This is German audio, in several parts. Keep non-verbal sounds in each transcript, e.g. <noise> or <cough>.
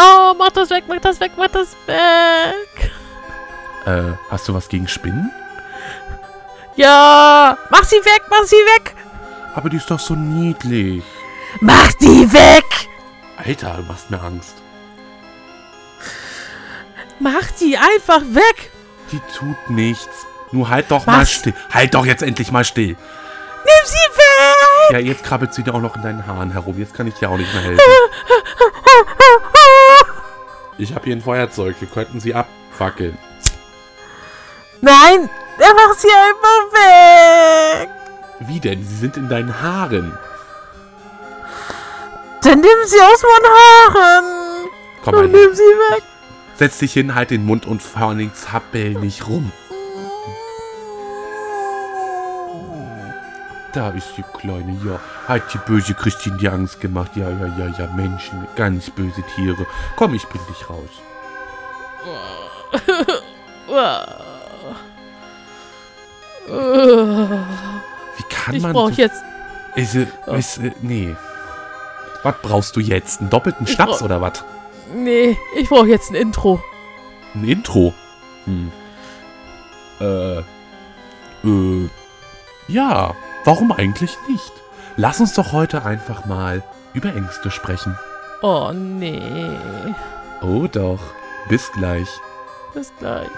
Oh, mach das weg, mach das weg, mach das weg. Äh, hast du was gegen Spinnen? Ja, mach sie weg, mach sie weg. Aber die ist doch so niedlich. Mach die weg. Alter, du machst mir Angst. Mach die einfach weg. Die tut nichts. Nur halt doch mal Was? still. Halt doch jetzt endlich mal still. Nimm sie weg. Ja, jetzt krabbelt sie dir auch noch in deinen Haaren herum. Jetzt kann ich dir auch nicht mehr helfen. <laughs> Ich habe hier ein Feuerzeug. Wir könnten sie abfackeln. Nein, er macht sie einfach weg. Wie denn? Sie sind in deinen Haaren. Dann nimm sie aus meinen Haaren. Komm mal nimm her. sie weg. Setz dich hin, halt den Mund und vor allen Dingen zappel nicht rum. Da ist die Kleine, ja. Hat die böse Christine dir Angst gemacht. Ja, ja, ja, ja, Menschen, ganz böse Tiere. Komm, ich bring dich raus. Wie kann Ich man... brauche so- jetzt. Ist, äh, ist, äh, nee. Was brauchst du jetzt? Einen doppelten Ich Schnaps brauch- oder was? Nee, ich brauche jetzt ein Intro. Ein Intro. Hm. Äh. Äh. Ja, warum eigentlich nicht? Lass uns doch heute einfach mal über Ängste sprechen. Oh nee. Oh doch. Bis gleich. Bis gleich.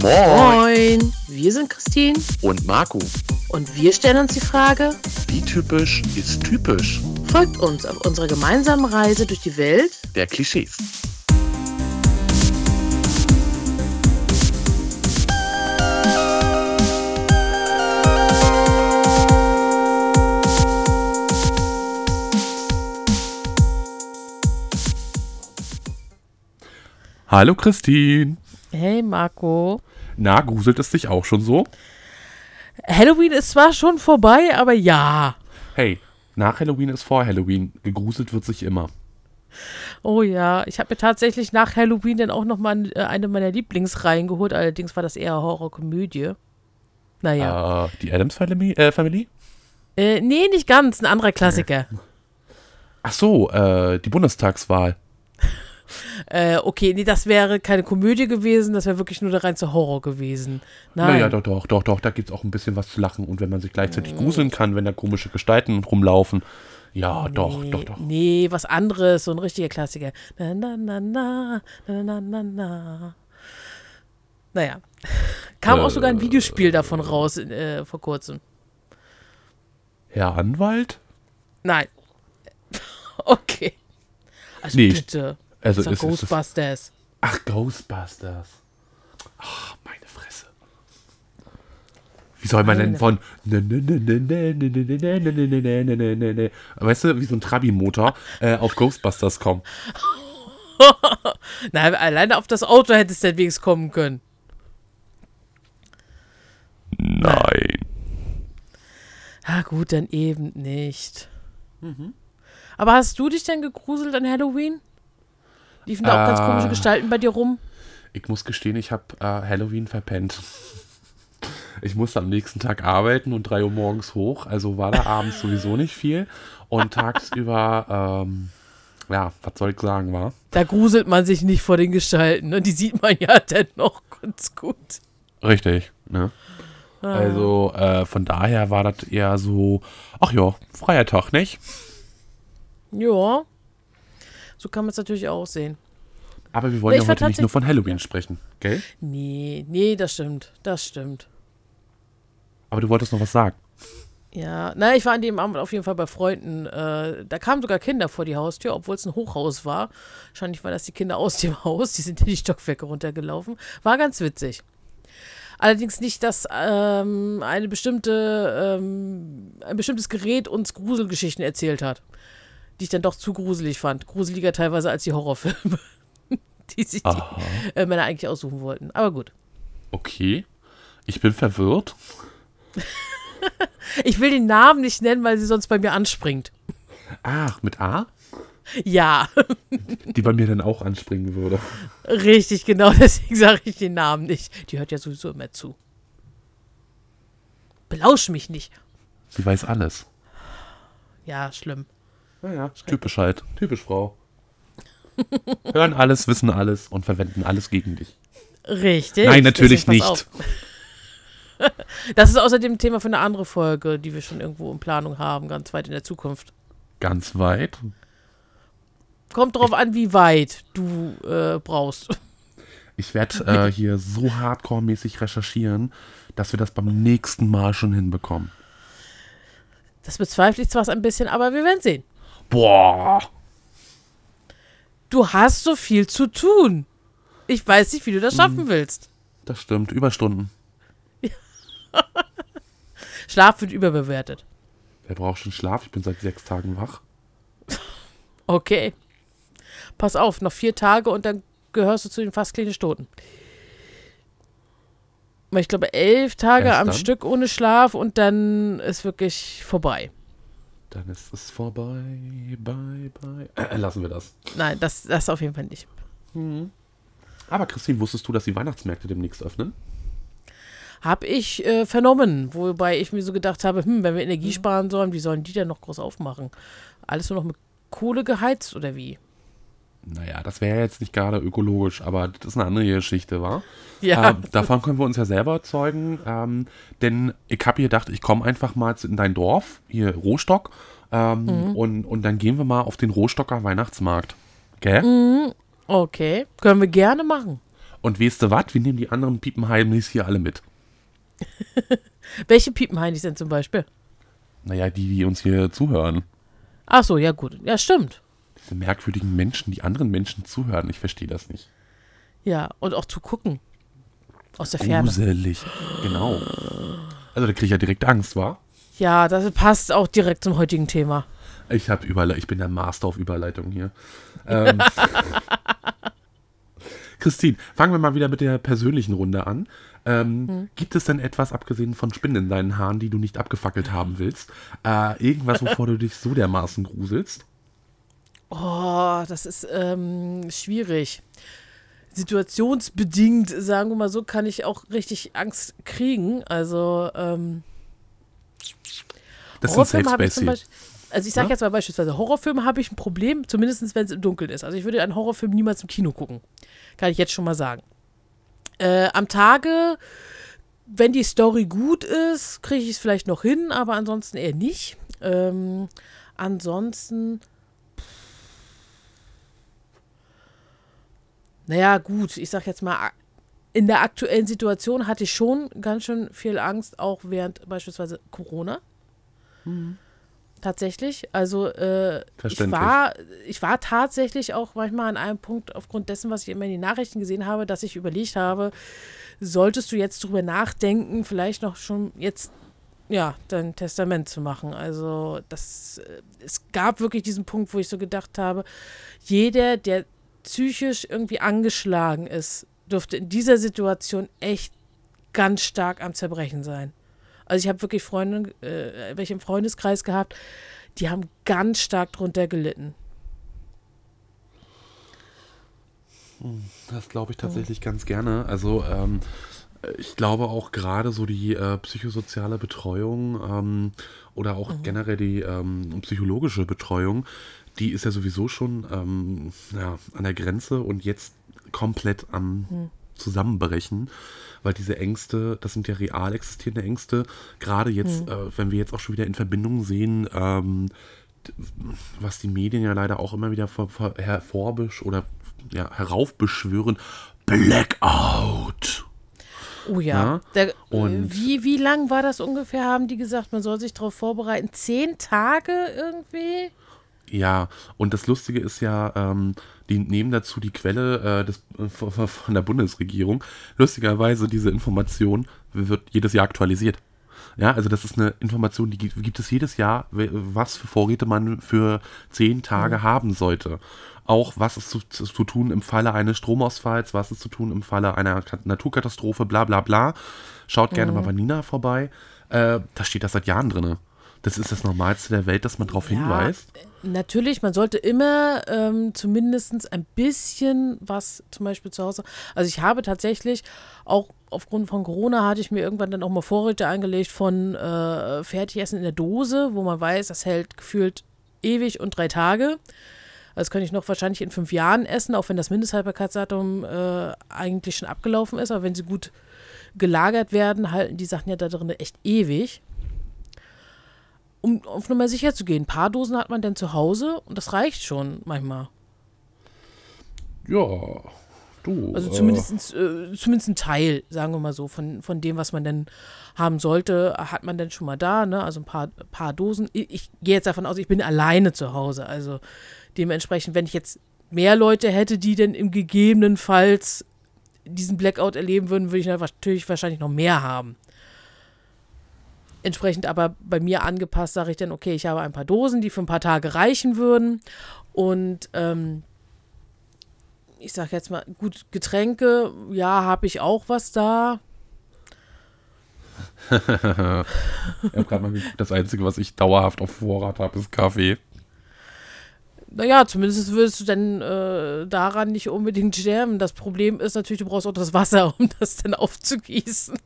Moin, wir sind Christine Und Marco, und wir stellen uns die Frage, wie typisch ist typisch? folgt uns auf unserer gemeinsamen Reise durch die Welt Der Klischees. Hallo Christine. Hey Marco. Na, gruselt es dich auch schon so? Halloween ist zwar schon vorbei, aber ja. Hey, nach Halloween ist vor Halloween. Gegruselt wird sich immer. Oh ja, ich habe mir tatsächlich nach Halloween dann auch noch mal äh, eine meiner Lieblingsreihen geholt. Allerdings war das eher Horrorkomödie. Naja. Äh, die Adams Family? Äh, Family? Äh, nee, nicht ganz. Ein anderer Klassiker. Ach so, äh, die Bundestagswahl. Äh, okay, nee, das wäre keine Komödie gewesen. Das wäre wirklich nur der reinste Horror gewesen. Nein. Naja, doch, doch, doch, doch, da gibt's auch ein bisschen was zu lachen. Und wenn man sich gleichzeitig gruseln kann, wenn da komische Gestalten rumlaufen. Ja, doch, nee, doch, doch. Nee, was anderes. So ein richtiger Klassiker. Na, na, na, na, na, na, na, na. Naja. <laughs> Kam auch sogar ein Videospiel davon raus äh, vor kurzem. Herr Anwalt? Nein. <laughs> Okay. Also Nee, bitte. Also ist, ist Ghostbusters. Ist ach, Ghostbusters. Ach, meine Fresse. Wie soll man denn von. Weißt du, wie so ein Trabi-Motor äh, auf Ghostbusters kommen? Nein, alleine auf das Auto hättest du deswegen kommen können. Nein. Ah, gut, dann eben nicht. Mhm. Aber hast du dich denn gegruselt an Halloween? Liefen da auch ganz komische Gestalten bei dir rum? Ich muss gestehen, ich habe äh, Halloween verpennt. <laughs> Ich musste am nächsten Tag arbeiten und 3 Uhr morgens hoch, also war da abends sowieso nicht viel. Und tagsüber, ähm, ja, was soll ich sagen, war? Da gruselt man sich nicht vor den Gestalten. Ne? Die sieht man ja <laughs> dennoch ganz gut. Richtig, ne? Ah. Also äh, von daher war das eher so, ach ja, freier Tag, nicht? Ja. So kann man es natürlich auch sehen. Aber wir wollen ja war heute nicht nur von Halloween sprechen, gell? Nee, nee, das stimmt. Das stimmt. Aber du wolltest noch was sagen. Ja, na, ich war an dem Abend auf jeden Fall bei Freunden. Äh, da kamen sogar Kinder vor die Haustür, obwohl es ein Hochhaus war. Wahrscheinlich war das die Kinder aus dem <laughs> Haus. Die sind in die Stockwerke runtergelaufen. War ganz witzig. Allerdings nicht, dass ähm, eine bestimmte, ähm, ein bestimmtes Gerät uns Gruselgeschichten erzählt hat, die ich dann doch zu gruselig fand. Gruseliger teilweise als die Horrorfilme, <laughs> die sich die Aha. äh, Männer eigentlich aussuchen wollten. Aber gut. Okay. Ich bin verwirrt. <laughs> Ich will den Namen nicht nennen, weil sie sonst bei mir anspringt. Ach, mit A? Ja, <laughs> Die bei mir dann auch anspringen würde. richtig, genau. Deswegen sage ich den Namen nicht. Die hört ja sowieso immer zu. Belausch mich nicht. Sie weiß alles. Ja, schlimm. Ja, ja, typisch halt. Typisch Frau. <laughs> Hören alles, wissen alles und verwenden alles gegen dich. Richtig. Nein, natürlich nicht. <laughs> Das ist außerdem Thema für eine andere Folge, die wir schon irgendwo in Planung haben, ganz weit in der Zukunft. Ganz weit. Kommt drauf an, wie weit du äh, brauchst. Ich werde <laughs> äh, hier so hardcore-mäßig recherchieren, dass wir das beim nächsten Mal schon hinbekommen. Das bezweifle ich zwar ein bisschen, aber wir werden sehen. Boah. Du hast so viel zu tun. Ich weiß nicht, wie du das schaffen willst. Das stimmt. Überstunden. <laughs> Schlaf wird überbewertet. Wer braucht schon Schlaf? Ich bin seit sechs Tagen wach. <laughs> Okay. Pass auf, noch vier Tage und dann gehörst du zu den fast klinisch Toten. Weil Ich glaube, elf Tage Erst am dann? Stück ohne Schlaf und dann ist wirklich vorbei. Dann ist es vorbei. Bye, bye. Äh, lassen wir das. Nein, das, das auf jeden Fall nicht. Aber Christine, wusstest du, dass die Weihnachtsmärkte demnächst öffnen? Hab ich äh, vernommen, wobei ich mir so gedacht habe, hm, wenn wir Energie sparen sollen, wie sollen die denn noch groß aufmachen? Alles nur noch mit Kohle geheizt oder wie? Naja, das wäre jetzt nicht gerade ökologisch, aber das ist eine andere Geschichte, war. Ja, Ähm, davon können wir uns ja selber erzeugen, ähm, denn ich habe hier gedacht, ich komme einfach mal in dein Dorf, hier Rohstock, ähm, und, und dann gehen wir mal auf den Rohstocker Weihnachtsmarkt. Gell? okay. Können wir gerne machen. Und weißt du was? Wir nehmen die anderen Piepenheimis hier alle mit. <laughs> Welche Piepenheinis denn zum Beispiel? Naja, die, die uns hier zuhören. Ach so, ja gut. Ja, stimmt. Merkwürdigen Menschen, die anderen Menschen zuhören. Ich verstehe das nicht. Ja, und auch zu gucken. Aus der Ferne. Gruselig. Genau. Also da kriege ich ja direkt Angst, wa? Ja, das passt auch direkt zum heutigen Thema. Ich habe Überle ich bin der Master auf Überleitung hier. <laughs> Ähm, Christine, fangen wir mal wieder mit der persönlichen Runde an. Ähm, Gibt es denn etwas, abgesehen von Spinnen in deinen Haaren, die du nicht abgefackelt haben willst? Äh, irgendwas, wovor du dich so dermaßen gruselst? Oh, das ist ähm, schwierig. Situationsbedingt, sagen wir mal so, kann ich auch richtig Angst kriegen. Also, ähm, Das Horrorfilme habe ich zum. Beispiel. Also ich sage Ja? jetzt mal beispielsweise, Horrorfilme habe ich ein Problem, zumindest wenn es im Dunkeln ist. Also ich würde einen Horrorfilm niemals im Kino gucken. Kann ich jetzt schon mal sagen. Äh, am Tage, wenn die Story gut ist, kriege ich es vielleicht noch hin, aber ansonsten eher nicht. Ähm, ansonsten. Naja, gut, ich sag jetzt mal, in der aktuellen Situation hatte ich schon ganz schön viel Angst, auch während beispielsweise Corona. Tatsächlich. Also äh, ich Verständlich. war, ich war tatsächlich auch manchmal an einem Punkt, aufgrund dessen, was ich immer in den Nachrichten gesehen habe, dass ich überlegt habe, solltest du jetzt drüber nachdenken, vielleicht noch schon jetzt ja, dein Testament zu machen. Also das, äh, es gab wirklich diesen Punkt, wo ich so gedacht habe, jeder, der psychisch irgendwie angeschlagen ist, dürfte in dieser Situation echt ganz stark am Zerbrechen sein. Also ich habe wirklich Freunde, äh, welche im Freundeskreis gehabt, die haben ganz stark drunter gelitten. Das glaube ich tatsächlich ganz gerne. Also ähm, ich glaube auch gerade so die äh, psychosoziale Betreuung ähm, oder auch generell die ähm, psychologische Betreuung, die ist ja sowieso schon ähm, ja, an der Grenze und jetzt komplett am Zusammenbrechen, weil diese Ängste, das sind ja real existierende Ängste, gerade jetzt, äh, wenn wir jetzt auch schon wieder in Verbindung sehen, ähm, was die Medien ja leider auch immer wieder vor, vor, hervorbesch oder ja, heraufbeschwören, Blackout. Oh ja. Ja, Der, und- äh, wie, wie lang war das ungefähr, haben die gesagt, man soll sich darauf vorbereiten? Zehn Tage irgendwie? Ja, und das Lustige ist ja, ähm, die nehmen dazu die Quelle äh, des, äh, von der Bundesregierung. Lustigerweise, diese Information wird jedes Jahr aktualisiert. Ja, also das ist eine Information, die gibt, gibt es jedes Jahr, was für Vorräte man für zehn Tage haben sollte. Auch was ist zu, zu, tun im Falle eines Stromausfalls, was ist zu tun im Falle einer Kat- Naturkatastrophe, bla bla bla. Schaut gerne mal bei Nina vorbei. Äh, da steht das seit Jahren drin. Das ist das Normalste der Welt, dass man darauf Ja, hinweist. Natürlich, man sollte immer ähm, zumindest ein bisschen was zum Beispiel zu Hause. Also ich habe tatsächlich auch aufgrund von Corona hatte ich mir irgendwann dann auch mal Vorräte eingelegt von äh, Fertigessen in der Dose, wo man weiß, das hält gefühlt ewig und drei Tage. Das kann ich noch wahrscheinlich in fünf Jahren essen, auch wenn das Mindesthaltbarkeitsdatum äh, eigentlich schon abgelaufen ist. Aber wenn sie gut gelagert werden, halten die Sachen ja da drin echt ewig. Um auf Nummer sicher zu gehen. Ein paar Dosen hat man dann zu Hause und das reicht schon manchmal. Ja, du. Also äh, zumindest, äh, zumindest ein Teil, sagen wir mal so, von, von dem, was man denn haben sollte, hat man dann schon mal da, ne? Also ein paar, paar Dosen. Ich, ich gehe jetzt davon aus, ich bin alleine zu Hause. Also dementsprechend, wenn ich jetzt mehr Leute hätte, die denn im gegebenenfalls diesen Blackout erleben würden, würde ich natürlich wahrscheinlich noch mehr haben. Entsprechend aber bei mir angepasst, sage ich dann, okay, ich habe ein paar Dosen, die für ein paar Tage reichen würden. Und ähm, ich sage jetzt mal, gut, Getränke, ja, habe ich auch was da. <laughs> ich habe gerade mal geguckt, das Einzige, was ich dauerhaft auf Vorrat habe, ist Kaffee. Naja, zumindest würdest du dann äh, daran nicht unbedingt sterben. Das Problem ist natürlich, du brauchst auch das Wasser, um das dann aufzugießen.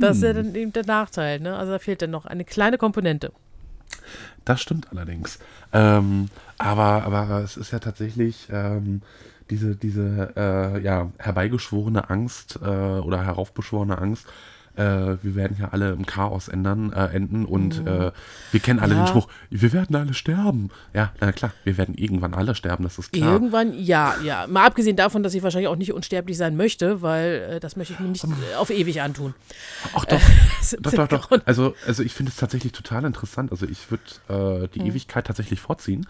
Das ist ja dann eben der Nachteil, ne? Also da fehlt dann noch eine kleine Komponente. Das stimmt allerdings. Ähm, aber, aber es ist ja tatsächlich ähm, diese, diese äh, ja, herbeigeschworene Angst äh, oder heraufbeschworene Angst. Äh, wir werden ja alle im Chaos ändern, äh, enden und äh, wir kennen alle Ja. den Spruch, wir werden alle sterben. Ja, na klar, wir werden irgendwann alle sterben, das ist klar. Irgendwann, ja, ja. Mal abgesehen davon, dass ich wahrscheinlich auch nicht unsterblich sein möchte, weil äh, das möchte ich mir nicht äh, auf ewig antun. Ach doch, <laughs> Das doch, doch, doch. Grund. Also, also ich finde es tatsächlich total interessant. Also ich würde äh, die Ewigkeit tatsächlich vorziehen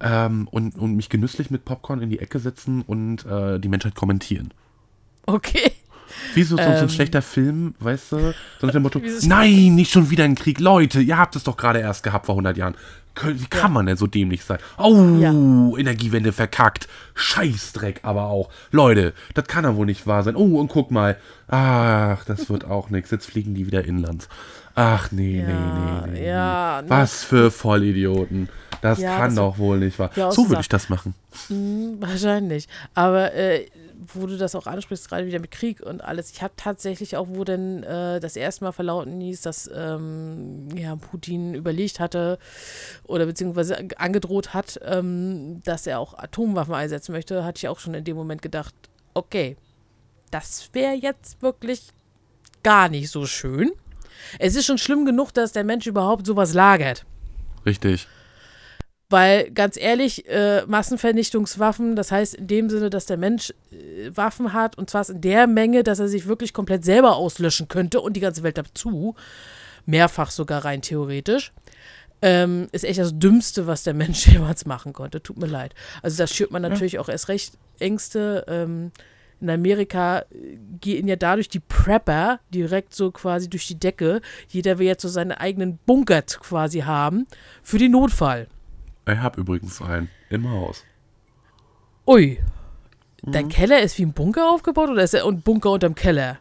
ähm, und, und mich genüsslich mit Popcorn in die Ecke setzen und die Menschheit kommentieren. Okay. Wie so, so, so ein Ähm. schlechter Film, weißt du? So nach dem Motto, <laughs> nein, nicht schon wieder ein Krieg. Leute, ihr habt es doch gerade erst gehabt vor 100 Jahren. Wie kann man denn so dämlich sein? Oh, Ja. Energiewende verkackt. Scheißdreck aber auch. Leute, das kann ja wohl nicht wahr sein. Oh, und guck mal. Ach, das wird auch nichts. Jetzt fliegen die wieder inlands. Ach, nee, Ja, nee, nee, nee. ja, ne. Was für Vollidioten. Das Ja, kann das- doch wohl nicht wahr. Ja, so würde ich das machen. Hm, wahrscheinlich. Aber äh, wo du das auch ansprichst, gerade wieder mit Krieg und alles, ich habe tatsächlich auch, wo denn äh, das erste Mal verlauten hieß, dass ähm, ja, Putin überlegt hatte oder beziehungsweise angedroht hat, ähm, dass er auch Atomwaffen einsetzen möchte, hatte ich auch schon in dem Moment gedacht, okay, das wäre jetzt wirklich gar nicht so schön. Es ist schon schlimm genug, dass der Mensch überhaupt sowas lagert. Richtig. Weil ganz ehrlich, äh, Massenvernichtungswaffen, das heißt in dem Sinne, dass der Mensch äh, Waffen hat und zwar in der Menge, dass er sich wirklich komplett selber auslöschen könnte und die ganze Welt dazu, mehrfach sogar rein theoretisch, ähm, ist echt das Dümmste, was der Mensch <laughs> jemals machen konnte. Tut mir leid. Also das schürt man natürlich auch erst recht Ängste. Ähm, in Amerika äh, gehen ja dadurch die Prepper direkt so quasi durch die Decke. Jeder will jetzt so seine eigenen Bunker quasi haben für den Notfall. Ich habe übrigens einen im Haus. Ui. Dein Keller ist wie ein Bunker aufgebaut oder ist er ein Bunker unterm Keller?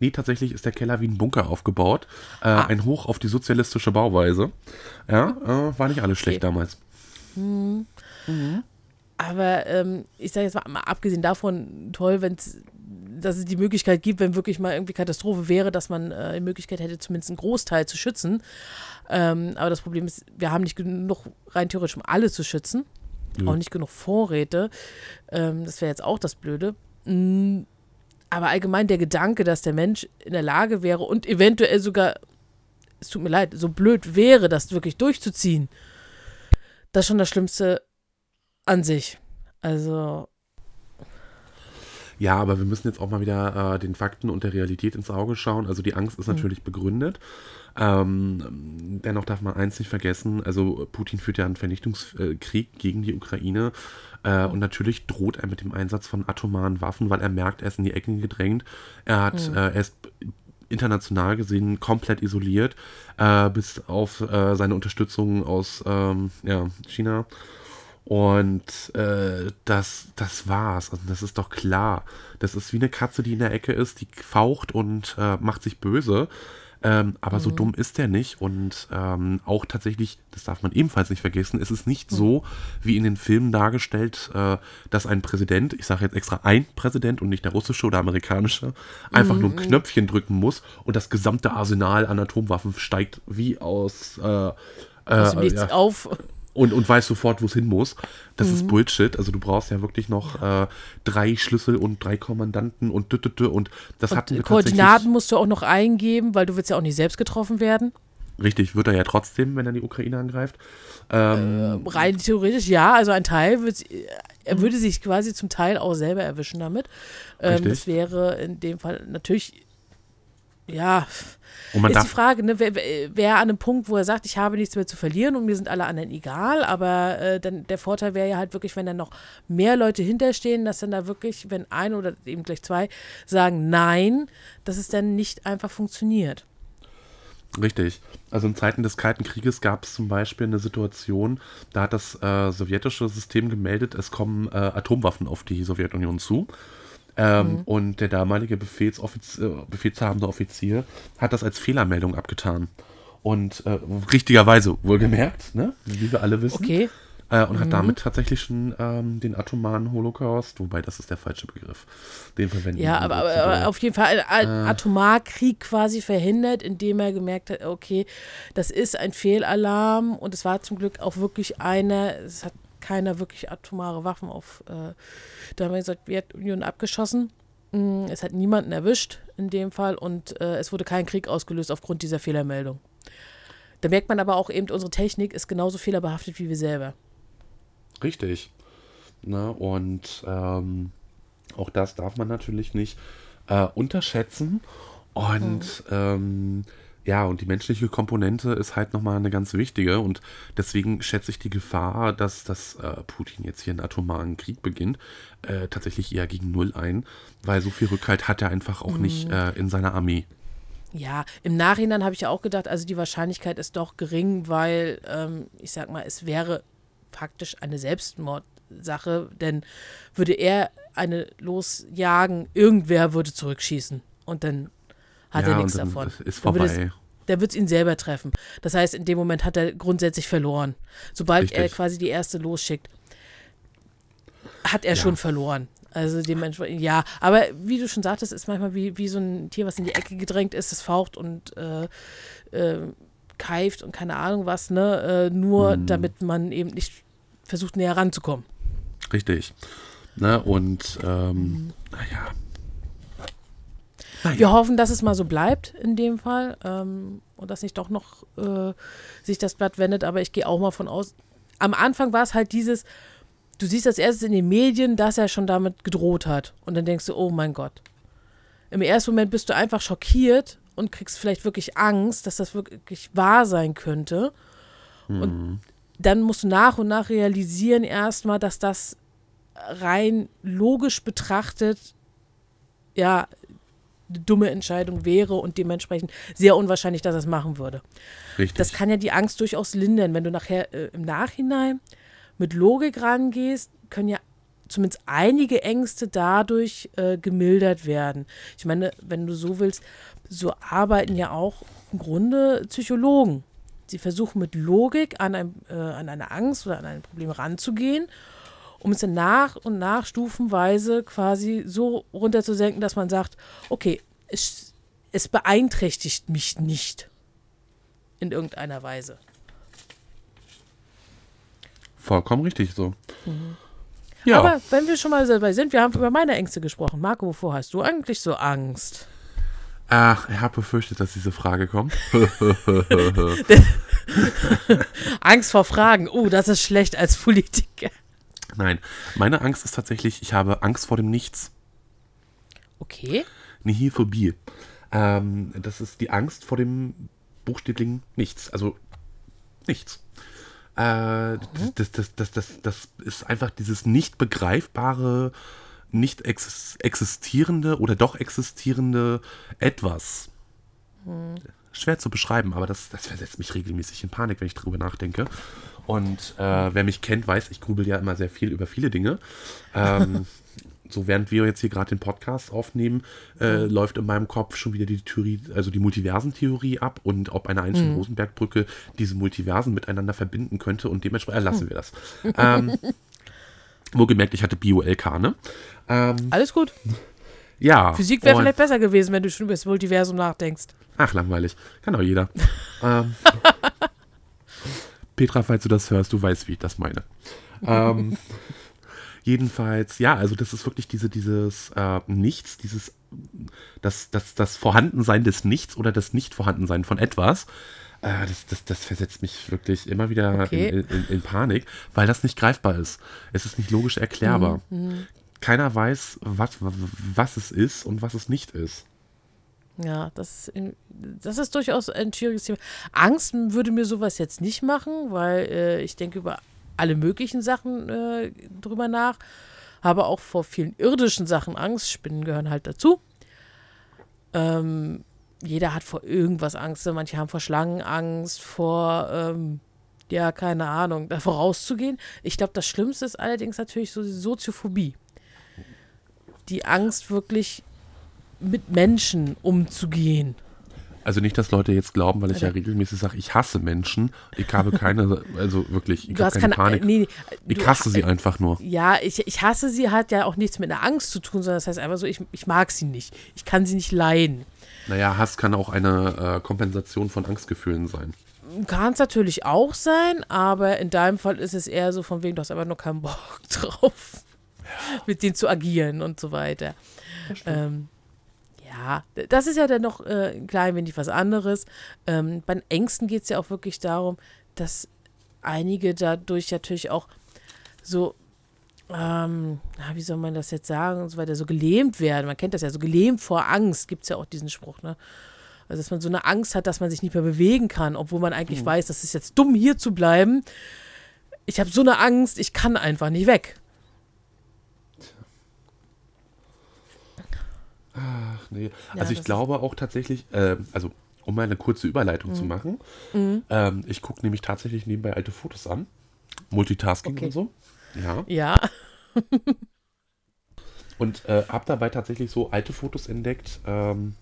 Nee, tatsächlich ist der Keller wie ein Bunker aufgebaut. Äh, Ah. Ein Hoch auf die sozialistische Bauweise. Ja, äh, war nicht alles schlecht Okay. damals. Aber ähm, ich sage jetzt mal, mal abgesehen davon, toll, wenn es, dass es die Möglichkeit gibt, wenn wirklich mal irgendwie Katastrophe wäre, dass man äh, die Möglichkeit hätte, zumindest einen Großteil zu schützen. Ähm, aber das Problem ist, wir haben nicht genug rein theoretisch, um alle zu schützen. Nö. Auch nicht genug Vorräte. Ähm, das wäre jetzt auch das Blöde. Mm, Aber allgemein der Gedanke, dass der Mensch in der Lage wäre und eventuell sogar, es tut mir leid, so blöd wäre, das wirklich durchzuziehen, das ist schon das Schlimmste an sich. Also, Ja, aber wir müssen jetzt auch mal wieder äh, den Fakten und der Realität ins Auge schauen. Also die Angst ist natürlich begründet. Ähm, dennoch darf man eins nicht vergessen, also Putin führt ja einen Vernichtungskrieg gegen die Ukraine äh, und natürlich droht er mit dem Einsatz von atomaren Waffen, weil er merkt, er ist in die Ecken gedrängt. Er hat, äh, er ist international gesehen komplett isoliert, äh, bis auf äh, seine Unterstützung aus ähm, ja, China. Und äh, das, das war's. Also das ist doch klar. Das ist wie eine Katze, die in der Ecke ist, die faucht und äh, macht sich böse. Ähm, aber so dumm ist der nicht. Und ähm, auch tatsächlich, das darf man ebenfalls nicht vergessen, ist es nicht so, wie in den Filmen dargestellt, äh, dass ein Präsident, ich sage jetzt extra ein Präsident und nicht der russische oder amerikanische, einfach nur ein Knöpfchen drücken muss und das gesamte Arsenal an Atomwaffen steigt wie aus. Äh, äh, Nichts ja, auf. Und, und weiß sofort, wo es hin muss. Das ist Bullshit. Also du brauchst ja wirklich noch äh, drei Schlüssel und drei Kommandanten und dü, dü, dü, und das hatten wir Koordinaten musst du auch noch eingeben, weil du willst ja auch nicht selbst getroffen werden. Richtig, wird er ja trotzdem, wenn er die Ukraine angreift. Ähm, Rein theoretisch ja, also ein Teil wird, er würde sich quasi zum Teil auch selber erwischen damit. Ähm, das wäre in dem Fall natürlich, ja, und man ist die Frage, ne, wer, wer wer an einem Punkt, wo er sagt, ich habe nichts mehr zu verlieren und mir sind alle anderen egal, aber äh, dann der Vorteil wäre ja halt wirklich, wenn dann noch mehr Leute hinterstehen, dass dann da wirklich, wenn ein oder eben gleich zwei sagen Nein, dass es dann nicht einfach funktioniert. richtig. Also in Zeiten des Kalten Krieges gab es zum Beispiel eine Situation, da hat das äh, sowjetische System gemeldet, es kommen äh, Atomwaffen auf die Sowjetunion zu. Ähm, Und der damalige äh, befehlshabende Offizier hat das als Fehlermeldung abgetan. Und äh, richtigerweise wohlgemerkt, ne? wie wir alle wissen. Okay. Äh, und hat damit tatsächlich schon ähm, den atomaren Holocaust, wobei das ist der falsche Begriff. Den verwenden Ja, aber, aber, äh, aber auf jeden Fall ein Atomarkrieg quasi verhindert, indem er gemerkt hat, okay, das ist ein Fehlalarm und es war zum Glück auch wirklich einer, es hat keiner wirklich atomare Waffen auf äh, damals Sowjetunion abgeschossen. Mm, Es hat niemanden erwischt in dem Fall und äh, es wurde kein Krieg ausgelöst aufgrund dieser Fehlermeldung. Da merkt man aber auch eben, unsere Technik ist genauso fehlerbehaftet wie wir selber. Richtig. Ne? Und ähm, auch das darf man natürlich nicht äh, unterschätzen. Und ähm, ja, und die menschliche Komponente ist halt nochmal eine ganz wichtige. Und deswegen schätze ich die Gefahr, dass, dass äh, Putin jetzt hier einen atomaren Krieg beginnt, äh, tatsächlich eher gegen Null ein. Weil so viel Rückhalt hat er einfach auch nicht äh, in seiner Armee. Ja, im Nachhinein habe ich ja auch gedacht, also die Wahrscheinlichkeit ist doch gering, weil ähm, ich sag mal, es wäre faktisch eine Selbstmordsache, denn würde er eine losjagen, irgendwer würde zurückschießen und dann hat ja, er nichts davon. Ist Dann würde Der wird es ihn selber treffen. Das heißt, in dem Moment hat er grundsätzlich verloren. Sobald er Richtig. quasi die erste losschickt, hat er schon verloren. Also dementsprechend, ja. Aber wie du schon sagtest, ist manchmal wie, wie so ein Tier, was in die Ecke gedrängt ist, es faucht und äh, äh, keift und keine Ahnung was, ne? Äh, nur Mhm. damit man eben nicht versucht, näher ranzukommen. Richtig. Ne? Und ähm, naja. Wir hoffen, dass es mal so bleibt in dem Fall ähm, und dass nicht doch noch äh, sich das Blatt wendet, aber ich gehe auch mal von aus. Am Anfang war es halt dieses, du siehst das erstes in den Medien, dass er schon damit gedroht hat und dann denkst du, oh mein Gott. Im ersten Moment bist du einfach schockiert und kriegst vielleicht wirklich Angst, dass das wirklich wahr sein könnte. Und dann musst du nach und nach realisieren erstmal, dass das rein logisch betrachtet ja dumme Entscheidung wäre und dementsprechend sehr unwahrscheinlich, dass er es machen würde. Richtig. Das kann ja die Angst durchaus lindern. Wenn du nachher äh, im Nachhinein mit Logik rangehst, können ja zumindest einige Ängste dadurch äh, gemildert werden. Ich meine, wenn du so willst, so arbeiten ja auch im Grunde Psychologen. Sie versuchen mit Logik an, ein, äh, an eine Angst oder an ein Problem ranzugehen, um es dann nach und nach stufenweise quasi so runterzusenken, dass man sagt, okay, es, es beeinträchtigt mich nicht in irgendeiner Weise. Vollkommen richtig so. Ja, Aber wenn wir schon mal dabei sind, wir haben über meine Ängste gesprochen. Marco, wovor hast du eigentlich so Angst? ach, ich habe befürchtet, dass diese Frage kommt. <laughs> Angst vor Fragen. Oh, das ist schlecht als Politiker. Nein, meine Angst ist tatsächlich, ich habe Angst vor dem Nichts. Okay. Nihiphobie. Ähm, das ist die Angst vor dem buchstäblichen Nichts. Also nichts. Äh, das, das, das, das, das ist einfach dieses nicht begreifbare, nicht ex existierende oder doch existierende Etwas. Schwer zu beschreiben, aber das, das versetzt mich regelmäßig in Panik, wenn ich darüber nachdenke. Und äh, wer mich kennt, weiß, ich grübel ja immer sehr viel über viele Dinge. Ähm, <laughs> so während wir jetzt hier gerade den Podcast aufnehmen, äh, Mhm. läuft in meinem Kopf schon wieder die Theorie, also die Multiversentheorie ab und ob eine Einstein-Rosenberg-Brücke diese Multiversen miteinander verbinden könnte und dementsprechend äh, Mhm. lassen wir das. Ähm, <laughs> wohlgemerkt, ich hatte Bio-LK, ne? Ähm, Alles gut. ja. Physik wäre vielleicht besser gewesen, wenn du schon über das Multiversum nachdenkst. Ach, langweilig. Kann auch jeder. <laughs> ähm, Petra, falls du das hörst, du weißt, wie ich das meine. <laughs> Ähm, jedenfalls, ja, also das ist wirklich diese, dieses äh, Nichts, dieses, das, das, das Vorhandensein des Nichts oder das Nicht-Vorhandensein von etwas. Äh, das, das, das versetzt mich wirklich immer wieder Okay. in, in, in Panik, weil das nicht greifbar ist. Es ist nicht logisch erklärbar. Keiner weiß, was, was es ist und was es nicht ist. Ja, das, ist- das ist durchaus ein schwieriges Thema. Angst würde mir sowas jetzt nicht machen, weil äh, ich denke über alle möglichen Sachen äh, drüber nach. Habe auch vor vielen irdischen Sachen Angst. Spinnen gehören halt dazu. Ähm, jeder hat vor irgendwas Angst. Manche haben vor Schlangen Angst, vor, ähm, ja, keine Ahnung, davor rauszugehen. Ich glaube, das Schlimmste ist allerdings natürlich so die Soziophobie. Die Angst, wirklich mit Menschen umzugehen. Also nicht, dass Leute jetzt glauben, weil ich ja regelmäßig sage, ich hasse Menschen. Ich habe keine, also wirklich, ich habe keine keine Panik. Nee, nee, ich du- hasse sie einfach nur. Ja, ich, ich hasse sie, hat ja auch nichts mit einer Angst zu tun, sondern das heißt einfach so, ich, ich mag sie nicht. Ich kann sie nicht leiden. Naja, Hass kann auch eine äh, Kompensation von Angstgefühlen sein. Kann es natürlich auch sein, aber in deinem Fall ist es eher so von wegen, du hast einfach nur keinen Bock <laughs> drauf, mit denen zu agieren und so weiter. Ähm, ja, das ist ja dann noch äh, ein klein wenig was anderes. Ähm, bei Ängsten geht es ja auch wirklich darum, dass einige dadurch natürlich auch so, ähm, wie soll man das jetzt sagen und so weiter, so gelähmt werden. Man kennt das ja, so gelähmt vor Angst gibt es ja auch diesen Spruch, ne? Also, dass man so eine Angst hat, dass man sich nicht mehr bewegen kann, obwohl man eigentlich weiß, das ist jetzt dumm, hier zu bleiben. Ich habe so eine Angst, ich kann einfach nicht weg. Ach nee. Ja, also ich glaube auch tatsächlich, äh, also um mal eine kurze Überleitung Mhm. zu machen, ähm, ich gucke nämlich tatsächlich nebenbei alte Fotos an. Multitasking Okay. und so. Ja. Ja, <laughs> Und äh, habe dabei tatsächlich so alte Fotos entdeckt, ähm,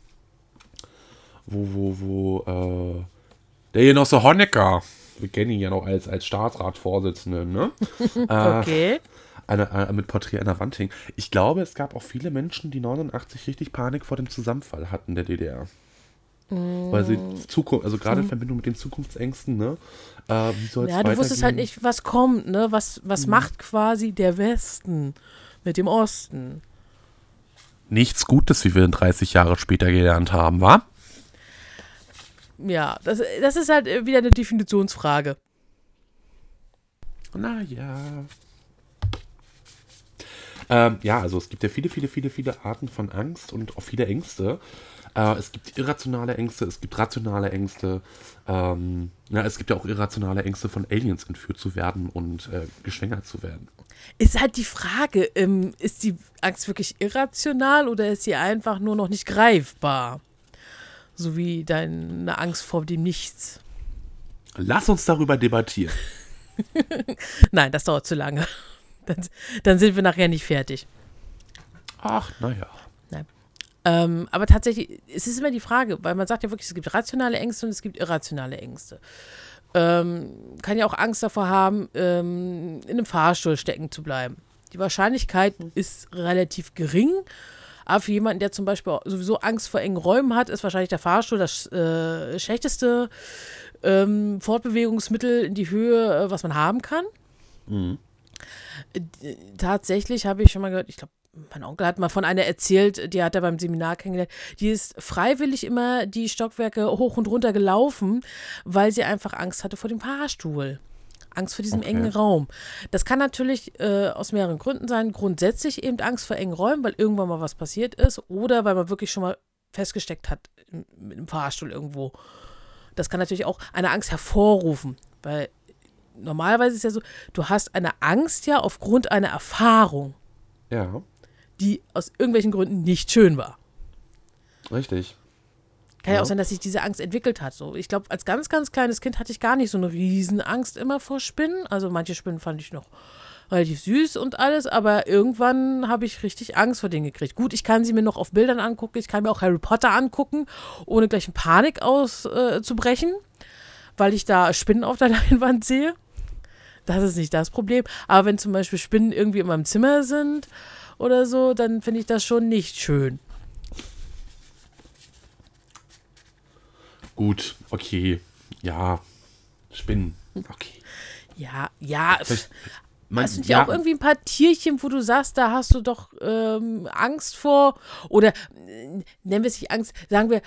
wo, wo, wo, äh, der Genosse Honecker, wir kennen ihn ja noch als, als Staatsratsvorsitzenden, ne? <laughs> äh, okay. eine, äh, mit Porträt an der Wand hing. Ich glaube, es gab auch viele Menschen, die 89 richtig Panik vor dem Zusammenfall hatten der DDR. Weil sie Zukunft, also gerade in Verbindung mit den Zukunftsängsten, ne? Äh, wie soll es Ja, du wusstest halt nicht, was kommt, ne? Was, was macht quasi der Westen mit dem Osten? Nichts Gutes, wie wir 30 Jahre später gelernt haben, wa? Ja, das, das ist halt wieder eine Definitionsfrage. Naja. Ähm, ja, also es gibt ja viele, viele, viele, viele Arten von Angst und auch viele Ängste. Äh, es gibt irrationale Ängste, es gibt rationale Ängste. Ähm, ja, es gibt ja auch irrationale Ängste, von Aliens entführt zu werden und äh, geschwängert zu werden. Ist halt die Frage, ähm, ist die Angst wirklich irrational oder ist sie einfach nur noch nicht greifbar? So wie deine Angst vor dem Nichts. Lass uns darüber debattieren. <laughs> Nein, das dauert zu lange. Dann, dann sind wir nachher nicht fertig. Ach, naja. Ähm, aber tatsächlich, es ist immer die Frage, weil man sagt ja wirklich, es gibt rationale Ängste und es gibt irrationale Ängste. Ähm, kann ja auch Angst davor haben, ähm, in einem Fahrstuhl stecken zu bleiben. Die Wahrscheinlichkeit ist relativ gering, aber für jemanden, der zum Beispiel sowieso Angst vor engen Räumen hat, ist wahrscheinlich der Fahrstuhl das äh, schlechteste ähm, Fortbewegungsmittel in die Höhe, äh, was man haben kann. Äh, tatsächlich habe ich schon mal gehört, ich glaube, mein Onkel hat mal von einer erzählt, die hat er beim Seminar kennengelernt, die ist freiwillig immer die Stockwerke hoch und runter gelaufen, weil sie einfach Angst hatte vor dem Fahrstuhl. Angst vor diesem Okay. engen Raum. Das kann natürlich äh, aus mehreren Gründen sein. Grundsätzlich eben Angst vor engen Räumen, weil irgendwann mal was passiert ist oder weil man wirklich schon mal festgesteckt hat im- mit dem Fahrstuhl irgendwo. Das kann natürlich auch eine Angst hervorrufen, weil normalerweise ist ja so, du hast eine Angst ja aufgrund einer Erfahrung Ja, die aus irgendwelchen Gründen nicht schön war. richtig. Kann ja Ja. auch sein, dass sich diese Angst entwickelt hat. So, ich glaube, als ganz, ganz kleines Kind hatte ich gar nicht so eine Riesenangst immer vor Spinnen. Also manche Spinnen fand ich noch relativ süß und alles, aber irgendwann habe ich richtig Angst vor denen gekriegt. Gut, ich kann sie mir noch auf Bildern angucken, ich kann mir auch Harry Potter angucken, ohne gleich in Panik auszubrechen, äh, weil ich da Spinnen auf der <laughs> Leinwand sehe. Das ist nicht das Problem. Aber wenn zum Beispiel Spinnen irgendwie in meinem Zimmer sind oder so, dann finde ich das schon nicht schön. Gut, okay. Ja, Spinnen. Okay. Ja, ja. Man, Hast du nicht ja, auch irgendwie ein paar Tierchen, wo du sagst, da hast du doch ähm, Angst vor? Oder äh, nennen wir es nicht Angst, sagen wir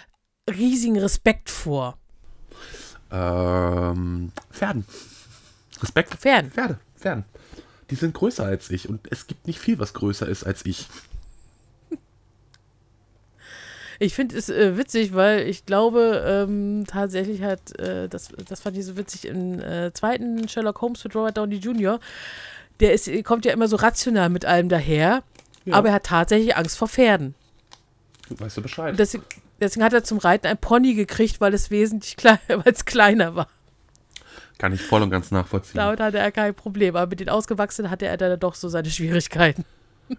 riesigen Respekt vor. ähm, Pferden. Respekt. Pferden. Pferde. Pferden. Die sind größer als ich und es gibt nicht viel, was größer ist als ich. Ich finde es äh, witzig, weil ich glaube, ähm, tatsächlich hat, äh, das, das fand ich so witzig, im äh, zweiten Sherlock Holmes mit Robert Downey Jr., der ist, kommt ja immer so rational mit allem daher, Ja. aber er hat tatsächlich Angst vor Pferden. Weißt du Bescheid? Deswegen, deswegen hat er zum Reiten ein Pony gekriegt, weil es wesentlich klein, <laughs> weil es kleiner war. Kann ich voll und ganz nachvollziehen. Damit hatte er kein Problem, aber mit den Ausgewachsenen hatte er dann doch so seine Schwierigkeiten.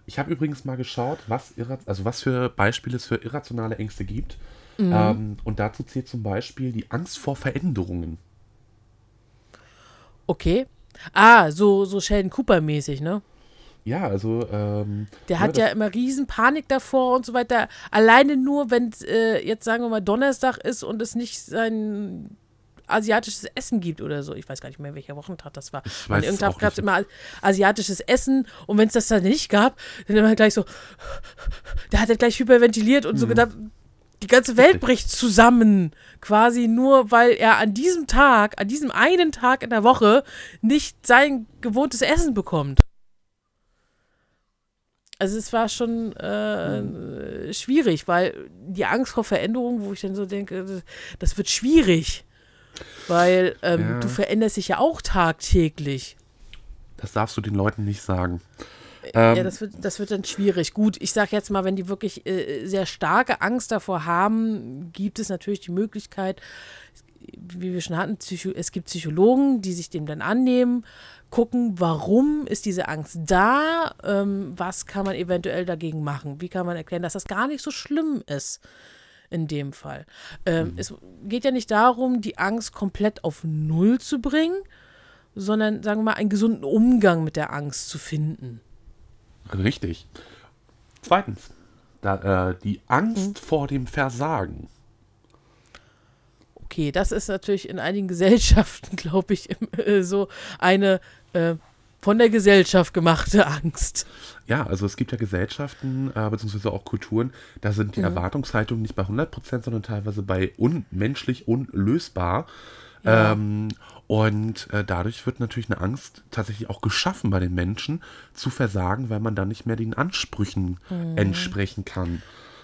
Ich habe übrigens mal geschaut, was, also was für Beispiele es für irrationale Ängste gibt. Mhm. Ähm, und dazu zählt zum Beispiel die Angst vor Veränderungen. Okay. Ah, so, so Sheldon Cooper-mäßig, ne? Ja, also. Ähm, Der hat ja, immer riesen Panik davor und so weiter. Alleine nur, wenn es äh, jetzt sagen wir mal Donnerstag ist und es nicht sein asiatisches Essen gibt oder so. Ich weiß gar nicht mehr, welcher Wochentag das war. Ich Und weiß es irgendwann gab es immer asiatisches Essen und wenn es das dann nicht gab, dann immer gleich so, der hat er gleich hyperventiliert und so Mhm. gedacht, die ganze Welt bricht zusammen. Quasi nur, weil er an diesem Tag, an diesem einen Tag in der Woche nicht sein gewohntes Essen bekommt. Also es war schon äh, schwierig, weil die Angst vor Veränderung, wo ich dann so denke, das wird schwierig. Weil ähm, Ja. du veränderst dich ja auch tagtäglich. Das darfst du den Leuten nicht sagen. ja, Ähm, das wird, das wird dann schwierig. Gut, ich sag jetzt mal, wenn die wirklich äh, sehr starke Angst davor haben, gibt es natürlich die Möglichkeit, wie wir schon hatten, Psycho es gibt Psychologen, die sich dem dann annehmen, gucken, warum ist diese Angst da, ähm, was kann man eventuell dagegen machen, wie kann man erklären, dass das gar nicht so schlimm ist in dem Fall. Ähm, Es geht ja nicht darum, die Angst komplett auf Null zu bringen, sondern, sagen wir mal, einen gesunden Umgang mit der Angst zu finden. Richtig. Zweitens, da, äh, die Angst Mhm. vor dem Versagen. Okay, das ist natürlich in einigen <laughs> Gesellschaften, glaube ich, äh, so eine äh, von der Gesellschaft gemachte <laughs> Angst. Ja, also es gibt ja Gesellschaften, äh, beziehungsweise auch Kulturen, da sind Mhm. die Erwartungshaltungen nicht bei 100%, sondern teilweise bei unmenschlich, unlösbar. Ja. Ähm, und äh, dadurch wird natürlich eine Angst tatsächlich auch geschaffen bei den Menschen, zu versagen, weil man dann nicht mehr den Ansprüchen entsprechen kann.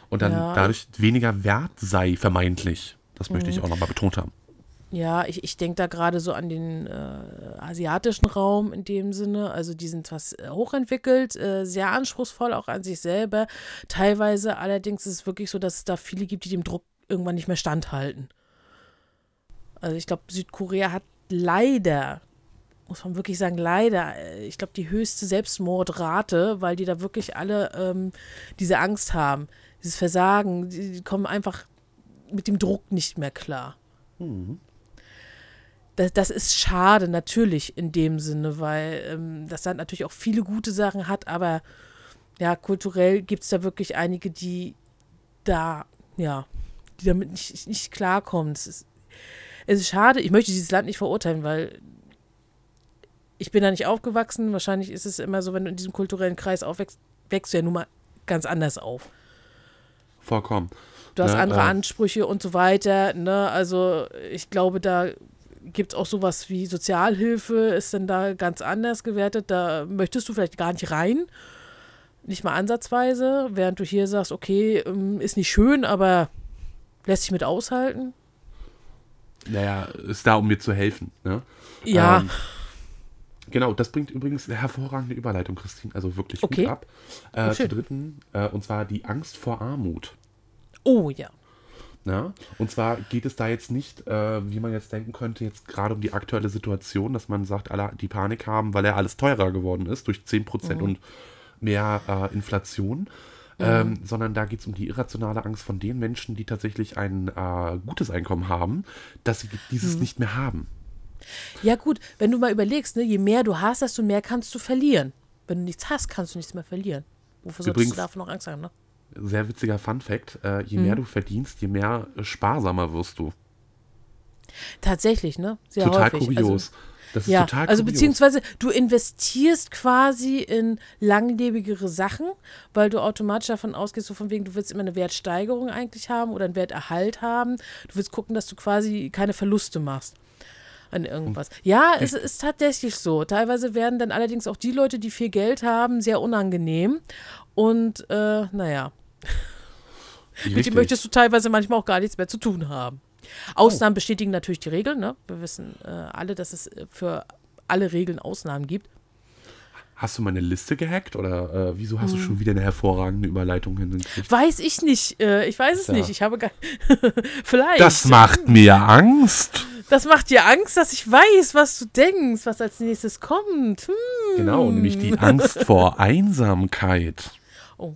Und dann Mhm. Ja. dadurch weniger wert sei, vermeintlich. Das möchte Mhm. ich auch nochmal betont haben. Ja, ich, ich denke da gerade so an den äh, asiatischen Raum in dem Sinne. Also die sind was äh, hochentwickelt, äh, sehr anspruchsvoll auch an sich selber. Teilweise allerdings ist es wirklich so, dass es da viele gibt, die dem Druck irgendwann nicht mehr standhalten. Also ich glaube, Südkorea hat leider, muss man wirklich sagen, leider, äh, ich glaube, die höchste Selbstmordrate, weil die da wirklich alle ähm, diese Angst haben, dieses Versagen, die, die kommen einfach mit dem Druck nicht mehr klar das, das ist schade, natürlich in dem Sinne, weil ähm, das dann natürlich auch viele gute Sachen hat, aber ja, kulturell gibt es da wirklich einige, die da, ja, die damit nicht, nicht klarkommen. Es ist, es ist schade, ich möchte dieses Land nicht verurteilen, weil ich bin da nicht aufgewachsen. Wahrscheinlich ist es immer so, wenn du in diesem kulturellen Kreis aufwächst, wächst du ja nun mal ganz anders auf. Vollkommen. Du hast Ne, andere äh, Ansprüche und so weiter. Ne? Also ich glaube, da gibt es auch sowas wie Sozialhilfe, ist dann da ganz anders gewertet. Da möchtest du vielleicht gar nicht rein. Nicht mal ansatzweise, während du hier sagst, okay, ähm, ist nicht schön, aber lässt sich mit aushalten. Naja, ist da, um mir zu helfen. Ne? Ja, Ähm, genau, das bringt übrigens eine hervorragende Überleitung, Christine. Also wirklich Okay. gut ab. Oh, Äh, schön. zur dritten, äh, und zwar die Angst vor Armut. oh ja. Ja? Und zwar geht es da jetzt nicht, äh, wie man jetzt denken könnte, jetzt gerade um die aktuelle Situation, dass man sagt, alle die Panik haben, weil ja alles teurer geworden ist durch 10% und mehr äh, Inflation. Ähm, sondern da geht es um die irrationale Angst von den Menschen, die tatsächlich ein äh, gutes Einkommen haben, dass sie dieses nicht mehr haben. Ja, gut, wenn du mal überlegst, ne, je mehr du hast, desto mehr kannst du verlieren. Wenn du nichts hast, kannst du nichts mehr verlieren. Wofür solltest Übrigens- du davon noch Angst haben, ne? Sehr witziger Fun Fact: äh, Je Mhm. mehr du verdienst, je mehr sparsamer wirst du. Tatsächlich, ne? Sehr total häufig. kurios. Also, das ist ja, total also kurios. beziehungsweise du investierst quasi in langlebigere Sachen, weil du automatisch davon ausgehst, so von wegen, du willst immer eine Wertsteigerung eigentlich haben oder einen Werterhalt haben. Du willst gucken, dass du quasi keine Verluste machst an irgendwas. Ja, es ist tatsächlich so. Teilweise werden dann allerdings auch die Leute, die viel Geld haben, sehr unangenehm. Und äh, naja, mit dem möchtest du teilweise manchmal auch gar nichts mehr zu tun haben. Ausnahmen bestätigen natürlich die Regeln. Ne? Wir wissen äh, alle, dass es äh, für alle Regeln Ausnahmen gibt. Hast du meine Liste gehackt oder äh, wieso Hm. hast du schon wieder eine hervorragende Überleitung hingekriegt? Weiß ich nicht. Äh, ich weiß es Ja. nicht. Ich habe gar. <laughs> Vielleicht. Das macht mir Angst. Das macht dir Angst, dass ich weiß, was du denkst, was als nächstes kommt. Hm. Genau, nämlich die Angst vor Einsamkeit. Oh.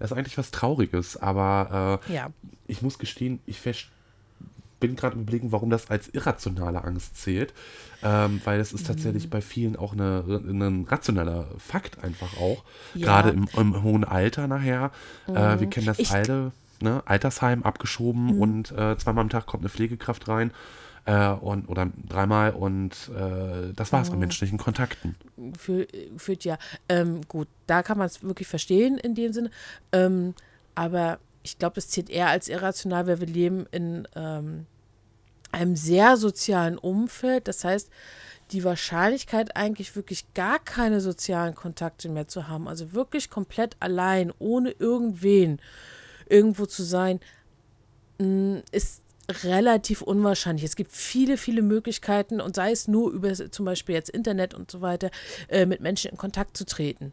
Das ist eigentlich was Trauriges, aber äh, Ja. ich muss gestehen, ich bin gerade im Überlegen, warum das als irrationale Angst zählt. Ähm, weil es ist tatsächlich Mhm. bei vielen auch eine, ein rationaler Fakt einfach auch. Ja. Gerade im, im hohen Alter nachher. Äh, wir kennen das Ich- Mhm. alle, ne? Altersheim abgeschoben und äh, zweimal am Tag kommt eine Pflegekraft rein. Äh, und, oder dreimal und äh, das war's an Mhm. menschlichen Kontakten. Fühlt ja. Ähm, gut, da kann man es wirklich verstehen in dem Sinne. Ähm, aber ich glaube, das zählt eher als irrational, weil wir leben in ähm, einem sehr sozialen Umfeld. Das heißt, die Wahrscheinlichkeit eigentlich wirklich gar keine sozialen Kontakte mehr zu haben, also wirklich komplett allein, ohne irgendwen irgendwo zu sein, mh, ist relativ unwahrscheinlich. Es gibt viele, viele Möglichkeiten und sei es nur über zum Beispiel jetzt Internet und so weiter, äh, mit Menschen in Kontakt zu treten.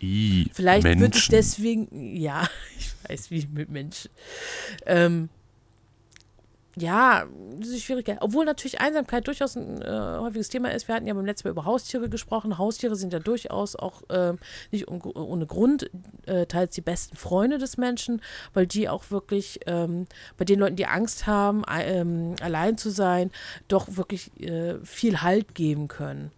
I, Vielleicht Menschen. wird es deswegen, ja, <laughs> ich weiß, wie mit Menschen. Ähm, ja, das ist schwierig. Obwohl natürlich Einsamkeit durchaus ein äh, häufiges Thema ist. Wir hatten ja beim letzten Mal über Haustiere gesprochen. Haustiere sind ja durchaus auch ähm, nicht un ohne Grund äh, teils die besten Freunde des Menschen, weil die auch wirklich ähm, bei den Leuten, die Angst haben, ähm, allein zu sein, doch wirklich äh, viel Halt geben können.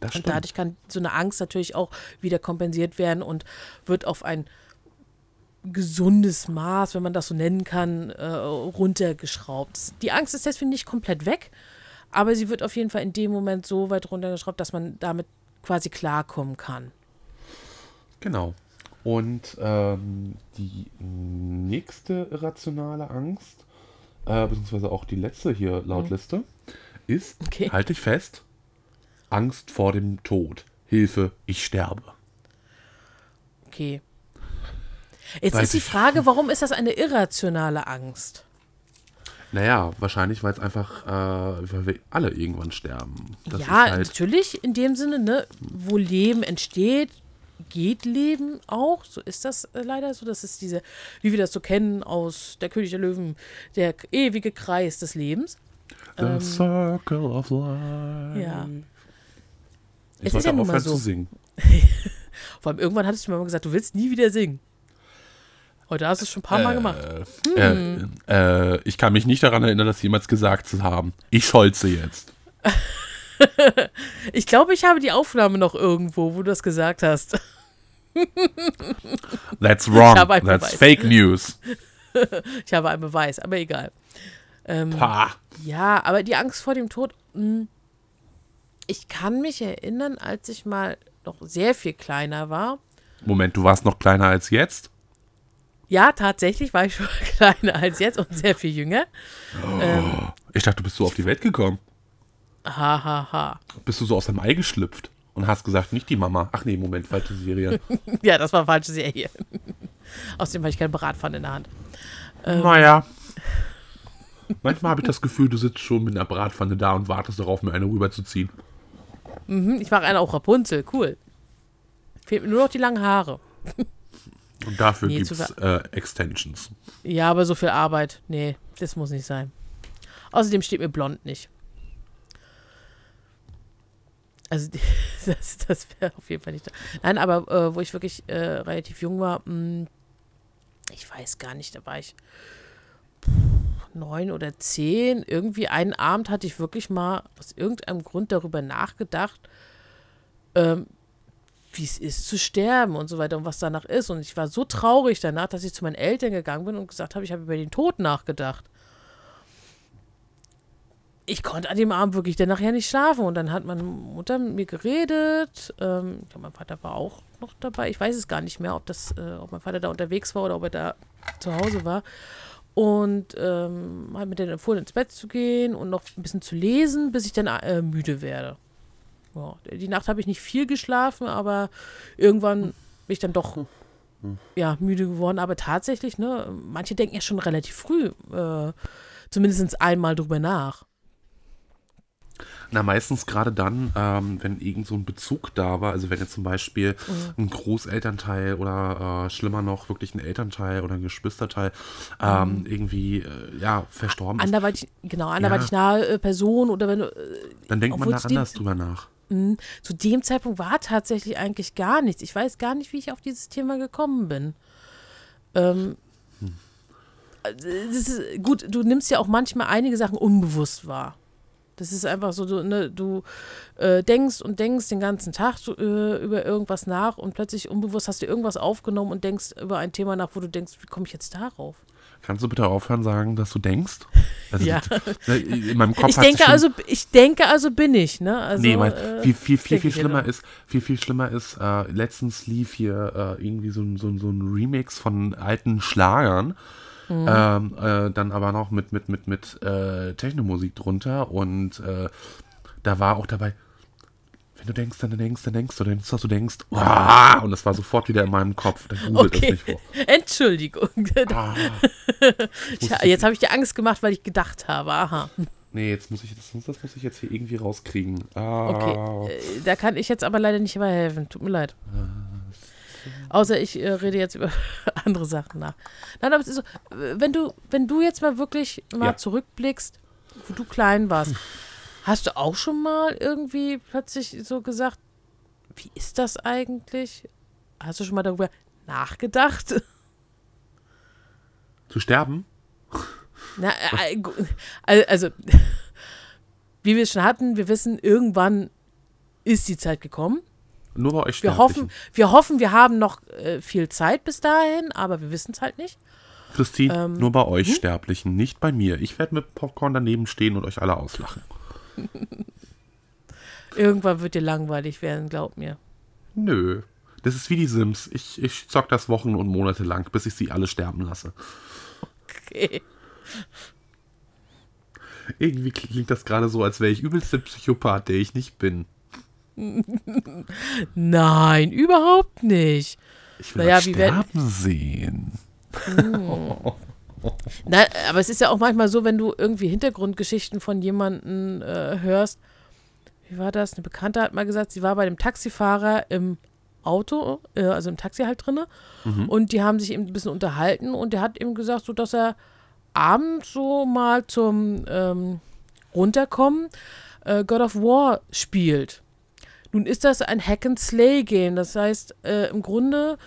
Das Und stimmt. dadurch kann so eine Angst natürlich auch wieder kompensiert werden und wird auf ein gesundes Maß, wenn man das so nennen kann, äh, runtergeschraubt. Die Angst ist deswegen nicht komplett weg, aber sie wird auf jeden Fall in dem Moment so weit runtergeschraubt, dass man damit quasi klarkommen kann. Genau. Und ähm, die nächste irrationale Angst, äh, beziehungsweise auch die letzte hier laut Liste, ist, Mhm. Okay. halte ich fest, Angst vor dem Tod. Hilfe, ich sterbe. Okay. Jetzt Weiß ist die. Frage, warum ist das eine irrationale Angst? Naja, wahrscheinlich, weil es einfach, äh, weil wir alle irgendwann sterben. Das ja, ist halt, natürlich in dem Sinne, ne, wo Leben entsteht, geht Leben auch. So ist das äh, leider so. Das ist diese, wie wir das so kennen aus Der König der Löwen, der ewige Kreis des Lebens. The Circle of Life. ähm, Ja. Ich Es ist wollte ja nun aufhören so. zu singen. <laughs> Vor allem irgendwann hattest du mir mal gesagt, du willst nie wieder singen. Heute hast du es schon ein paar Mal gemacht. Äh, äh, ich kann mich nicht daran erinnern, das jemals gesagt zu haben. Ich scholze jetzt. <laughs> Ich glaube, ich habe die Aufnahme noch irgendwo, wo du das gesagt hast. <laughs> That's wrong. That's Beweis. fake news. <laughs> Ich habe einen Beweis, aber egal. Ähm, Pah. Ja, aber die Angst vor dem Tod, mh, ich kann mich erinnern, als ich mal noch sehr viel kleiner war. Moment, du warst noch kleiner als jetzt? Ja, tatsächlich war ich schon <laughs> kleiner als jetzt und sehr viel jünger. Ich dachte, du bist so auf die Welt gekommen. Ha, ha, ha. Bist du so aus dem Ei geschlüpft und hast gesagt, nicht die Mama. Ach nee, Moment, falsche Serie. <laughs> Ja, das war falsche Serie. <laughs> Außerdem habe ich keine Bratpfanne in der Hand. naja. Manchmal habe ich das Gefühl, du sitzt schon mit einer Bratpfanne da und wartest darauf, mir eine rüberzuziehen. Mhm, ich mache eine auch Rapunzel, cool. Fehlt mir nur noch die langen Haare. Und dafür Nee, gibt es äh, Extensions. Ja, aber so viel Arbeit, nee, das muss nicht sein. Außerdem steht mir blond nicht. Also <laughs> das, das wäre auf jeden Fall nicht da. Nein, aber äh, wo ich wirklich äh, relativ jung war, mh, ich weiß gar nicht, da war ich neun oder zehn. Irgendwie einen Abend hatte ich wirklich mal aus irgendeinem Grund darüber nachgedacht, ähm, wie es ist zu sterben und so weiter und was danach ist. Und ich war so traurig danach, dass ich zu meinen Eltern gegangen bin und gesagt habe, ich habe über den Tod nachgedacht. Ich konnte an dem Abend wirklich dann nachher nicht schlafen. Und dann hat meine Mutter mit mir geredet. Ähm, ich glaube, mein Vater war auch noch dabei. Ich weiß es gar nicht mehr, ob, das, äh, ob mein Vater da unterwegs war oder ob er da zu Hause war. Und ähm, hat mir dann empfohlen, ins Bett zu gehen und noch ein bisschen zu lesen, bis ich dann äh, müde werde. Ja, die Nacht habe ich nicht viel geschlafen, aber irgendwann bin ich dann doch ja, müde geworden. Aber tatsächlich, ne, manche denken ja schon relativ früh, äh, zumindest einmal drüber nach. Na, meistens gerade dann, ähm, wenn irgend so ein Bezug da war, also wenn jetzt zum Beispiel Mhm. ein Großelternteil oder äh, schlimmer noch wirklich ein Elternteil oder ein Geschwisterteil ähm, irgendwie äh, ja verstorben ist, Anderweitig, genau, anderweitig nahe äh, Person oder wenn du, äh, dann denkt man da anders drüber nach. Zu dem Zeitpunkt war tatsächlich eigentlich gar nichts. Ich weiß gar nicht, wie ich auf dieses Thema gekommen bin. Ähm, das ist, gut, du nimmst ja auch manchmal einige Sachen unbewusst wahr. Das ist einfach so, du, ne, du äh, denkst und denkst den ganzen Tag so, äh, über irgendwas nach und plötzlich unbewusst hast du irgendwas aufgenommen und denkst über ein Thema nach, wo du denkst, wie komme ich jetzt darauf? Kannst du bitte aufhören sagen, dass du denkst? Also <laughs> Ja. das- in meinem Kopf Ich denke also, ich denke also bin ich, ne? Also, nee, mein, äh, viel, viel, viel, viel schlimmer ist, viel, viel schlimmer ist, äh, letztens lief hier äh, irgendwie so, ein- so, so ein Remix von alten Schlagern. Mhm. Ähm, äh, dann aber noch mit, mit, mit, mit äh, Technomusik drunter und äh, da war auch dabei, wenn du denkst, dann denkst, dann denkst du, denkst, was du denkst. Uah! und das war sofort wieder in meinem Kopf. Dann googelt Okay. nicht vor. Entschuldigung. Ah, <laughs> Tja, jetzt habe ich dir Angst gemacht, weil ich gedacht habe. Aha. nee, jetzt muss ich, das, das muss ich jetzt hier irgendwie rauskriegen. Ah, Okay. Äh, da kann ich jetzt aber leider nicht mehr helfen. Tut mir leid. Außer ich äh, rede jetzt über <laughs> andere Sachen nach. Nein, aber es ist so, wenn du, wenn du jetzt mal wirklich mal Ja. zurückblickst, wo du klein warst, <laughs> hast du auch schon mal irgendwie plötzlich so gesagt, wie ist das eigentlich? Hast du schon mal darüber nachgedacht? Zu sterben? Na, äh, al- also, wie wir es schon hatten, wir wissen, irgendwann ist die Zeit gekommen. Nur bei euch Wir hoffen, wir hoffen, wir haben noch äh, viel Zeit bis dahin, aber wir wissen es halt nicht. Christine, Ähm, nur bei euch Sterblichen, nicht bei mir. Ich werde mit Popcorn daneben stehen und euch alle auslachen. <laughs> Irgendwann wird dir langweilig werden, glaub mir. Nö. Das ist wie die Sims. Ich, ich zock das Wochen und Monate lang, bis ich sie alle sterben lasse. Okay. <laughs> Irgendwie klingt das gerade so, als wäre ich übelste Psychopath, der ich nicht bin. <laughs> Nein, überhaupt nicht. Ich will Naja, werden- sterben sehen. Na, aber es ist ja auch manchmal so, wenn du irgendwie Hintergrundgeschichten von jemandem äh, hörst. Wie war das? Eine Bekannte hat mal gesagt, sie war bei dem Taxifahrer im Auto, äh, also im Taxi halt drinne. Und die haben sich eben ein bisschen unterhalten und der hat eben gesagt, so dass er abends so mal zum ähm, Runterkommen äh, God of War spielt. Nun ist das ein Hack-and-Slay-Game. Das heißt, äh, im Grunde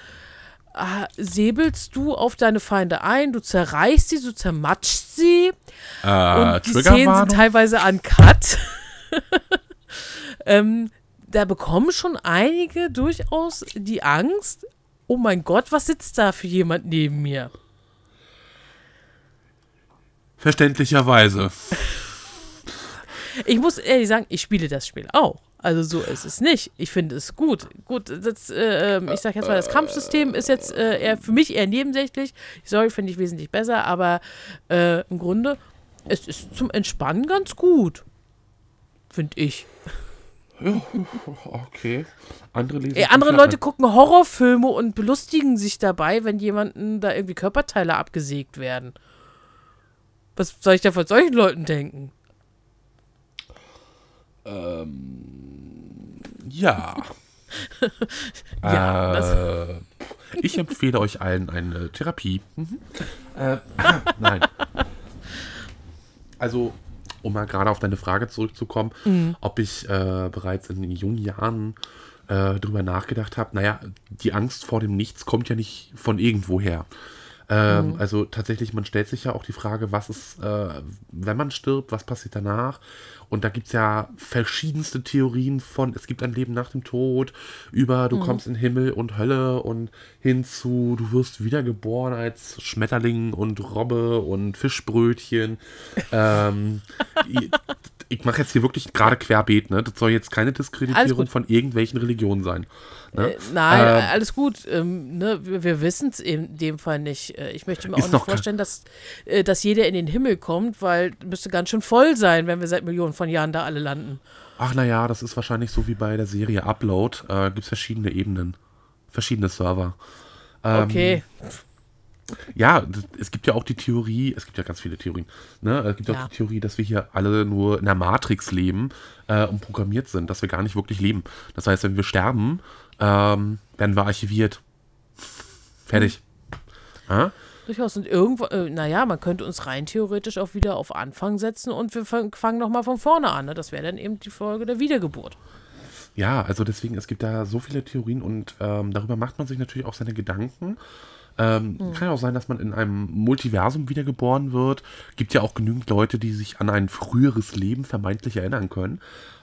säbelst du auf deine Feinde ein, du zerreißt sie, du zermatschst sie. Äh, und die Szenen sind teilweise uncut. <laughs> ähm, da bekommen schon einige durchaus die Angst, oh mein Gott, was sitzt da für jemand neben mir? Verständlicherweise. Ich muss ehrlich sagen, ich spiele das Spiel auch. Also so ist es nicht. Ich finde es gut. Gut, das, äh, ähm, ich sag jetzt mal, das Kampfsystem ist jetzt äh, eher für mich eher nebensächlich. Story finde ich wesentlich besser, aber äh, im Grunde, es ist zum Entspannen ganz gut. Finde ich. Okay. Andere. Ey, andere Leute gucken Horrorfilme und belustigen sich dabei, wenn jemanden da irgendwie Körperteile abgesägt werden. Was soll ich da von solchen Leuten denken? Ja. <laughs> Ja, äh, Ich empfehle euch allen eine Therapie. Mhm. Äh, <clears throat> nein. Also, um mal gerade auf deine Frage zurückzukommen, Mhm. ob ich äh, bereits in jungen Jahren äh, drüber nachgedacht habe, naja, die Angst vor dem Nichts kommt ja nicht von irgendwoher. Ähm, Mhm. Also tatsächlich, man stellt sich ja auch die Frage, was ist, äh, wenn man stirbt, was passiert danach? Und da gibt es ja verschiedenste Theorien von, es gibt ein Leben nach dem Tod, über Mhm. du kommst in Himmel und Hölle und hinzu, du wirst wiedergeboren als Schmetterling und Robbe und Fischbrötchen. ähm, <laughs> ich mache jetzt hier wirklich gerade querbeet, ne? Das soll jetzt keine Diskreditierung von irgendwelchen Religionen sein. Ne? Äh, nein, Ähm, alles gut. Ähm, ne, wir wir wissen es in dem Fall nicht. Äh, Ich möchte mir auch nicht vorstellen, dass, äh, dass jeder in den Himmel kommt, weil müsste ganz schön voll sein, wenn wir seit Millionen von Jahren da alle landen. Ach naja, das ist wahrscheinlich so wie bei der Serie Upload. Äh, Gibt es verschiedene Ebenen, verschiedene Server. Ähm, Okay. Ja, es gibt ja auch die Theorie, es gibt ja ganz viele Theorien, ne? Es gibt Ja. auch die Theorie, dass wir hier alle nur in der Matrix leben äh, und programmiert sind, dass wir gar nicht wirklich leben. Das heißt, wenn wir sterben, ähm, werden wir archiviert. Fertig. Ja? Durchaus. Und irgendwo, äh, naja, man könnte uns rein theoretisch auch wieder auf Anfang setzen und wir fang- fangen nochmal von vorne an. Ne? Das wäre dann eben die Folge der Wiedergeburt. Ja, also deswegen, es gibt da so viele Theorien und ähm, darüber macht man sich natürlich auch seine Gedanken. Ähm, Kann ja auch sein, dass man in einem Multiversum wiedergeboren wird. Gibt ja auch genügend Leute, die sich an ein früheres Leben vermeintlich erinnern können.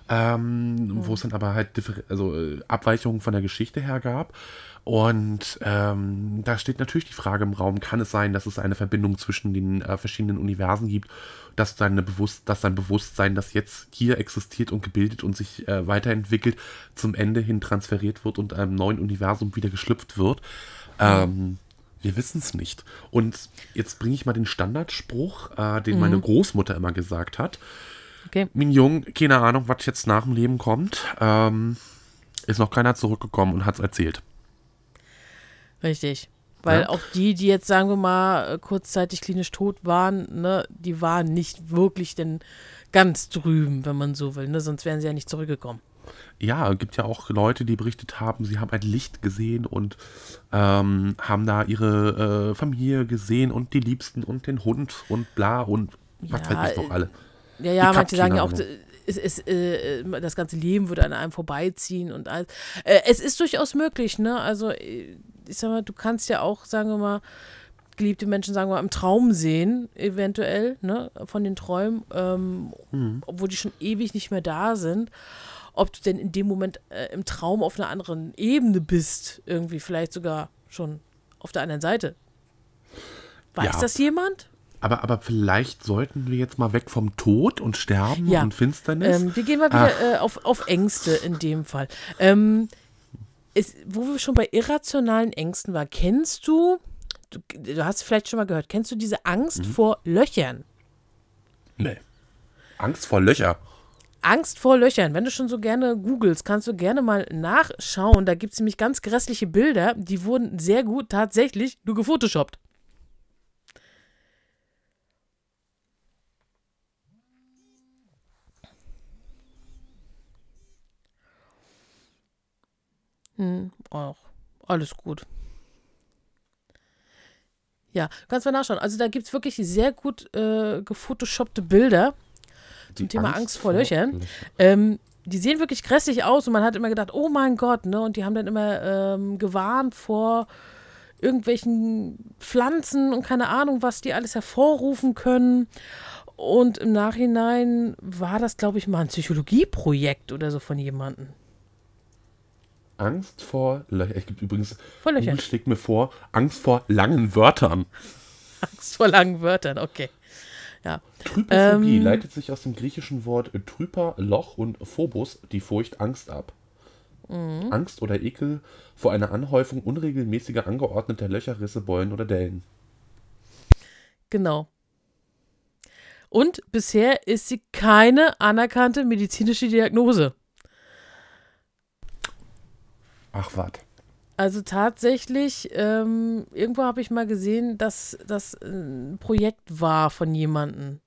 Ähm, Wo es dann aber halt also, äh, Abweichungen von der Geschichte her gab. Und ähm, da steht natürlich die Frage im Raum, kann es sein, dass es eine Verbindung zwischen den äh, verschiedenen Universen gibt, dass, deine Bewusst dass dein Bewusstsein, das jetzt hier existiert und gebildet und sich äh, weiterentwickelt, zum Ende hin transferiert wird und einem neuen Universum wieder geschlüpft wird. Ähm, wir wissen es nicht. Und jetzt bringe ich mal den Standardspruch, äh, den meine Großmutter immer gesagt hat. Okay. Mignon, keine Ahnung, was jetzt nach dem Leben kommt. Ähm, ist noch keiner zurückgekommen und hat es erzählt. Richtig. Weil Ja. auch die, die jetzt, sagen wir mal, äh, kurzzeitig klinisch tot waren, ne, die waren nicht wirklich denn ganz drüben, wenn man so will, ne? Sonst wären sie ja nicht zurückgekommen. Ja, gibt ja auch Leute, die berichtet haben, sie haben ein Licht gesehen und ähm, haben da ihre äh, Familie gesehen und die Liebsten und den Hund und bla und was Ja, weiß ich doch alle. Ja, ja, manche sagen ja auch, es, es, äh, das ganze Leben würde an einem vorbeiziehen und alles. Äh, es ist durchaus möglich, ne? Also, äh, ich sag mal, du kannst ja auch, sagen wir mal, geliebte Menschen, sagen wir mal, im Traum sehen, eventuell, ne, von den Träumen, ähm, Mhm. obwohl die schon ewig nicht mehr da sind. Ob du denn in dem Moment äh, im Traum auf einer anderen Ebene bist, irgendwie vielleicht sogar schon auf der anderen Seite. Weiß Ja. das jemand? Aber, aber vielleicht sollten wir jetzt mal weg vom Tod und Sterben Ja. und Finsternis. Ähm, wir gehen mal wieder äh, auf, auf Ängste in dem Fall. Ähm, ist, wo wir schon bei irrationalen Ängsten waren, kennst du, du, du hast vielleicht schon mal gehört, kennst du diese Angst vor Löchern? nee. Angst vor Löcher. Angst vor Löchern. Wenn du schon so gerne googelst, kannst du gerne mal nachschauen. Da gibt es nämlich ganz grässliche Bilder, die wurden sehr gut tatsächlich nur gefotoshoppt. Hm, auch. Alles gut. Ja, kannst mal nachschauen. Also da gibt es wirklich sehr gut äh, gefotoshoppte Bilder zum Die Thema Angst, vor Löchern. Ähm, die sehen wirklich grässlich aus und man hat immer gedacht, oh mein Gott, ne? Und die haben dann immer ähm, gewarnt vor irgendwelchen Pflanzen und keine Ahnung, was die alles hervorrufen können. Und im Nachhinein war das, glaube ich, mal ein Psychologieprojekt oder so von jemandem. Angst vor Löchern. Ich gibt übrigens, Vor Löchern. Schlägt mir vor, Angst vor langen Wörtern. Angst vor langen Wörtern, okay. Ja. Trypophobie Ähm. leitet sich aus dem griechischen Wort Trypa, Loch und Phobos, die Furcht, Angst ab. Mhm. Angst oder Ekel vor einer Anhäufung unregelmäßiger angeordneter Löcher, Risse, Beulen oder Dellen. Genau. Und bisher ist sie keine anerkannte medizinische Diagnose. Ach, was. Also tatsächlich, ähm, irgendwo habe ich mal gesehen, dass das ein Projekt war von jemandem.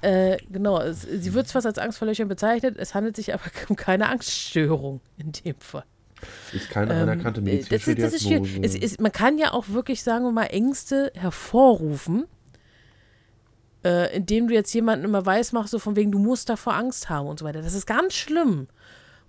Äh, genau, es, sie wird fast als Angst vor Löchern bezeichnet, es handelt sich aber <laughs> um keine Angststörung in dem Fall. Ist keine Ähm, anerkannte äh, medizinische das ist, das ist ist, man kann ja auch wirklich, sagen wir mal, Ängste hervorrufen, äh, indem du jetzt jemanden immer weiß machst, so von wegen, du musst davor Angst haben und so weiter. Das ist ganz schlimm,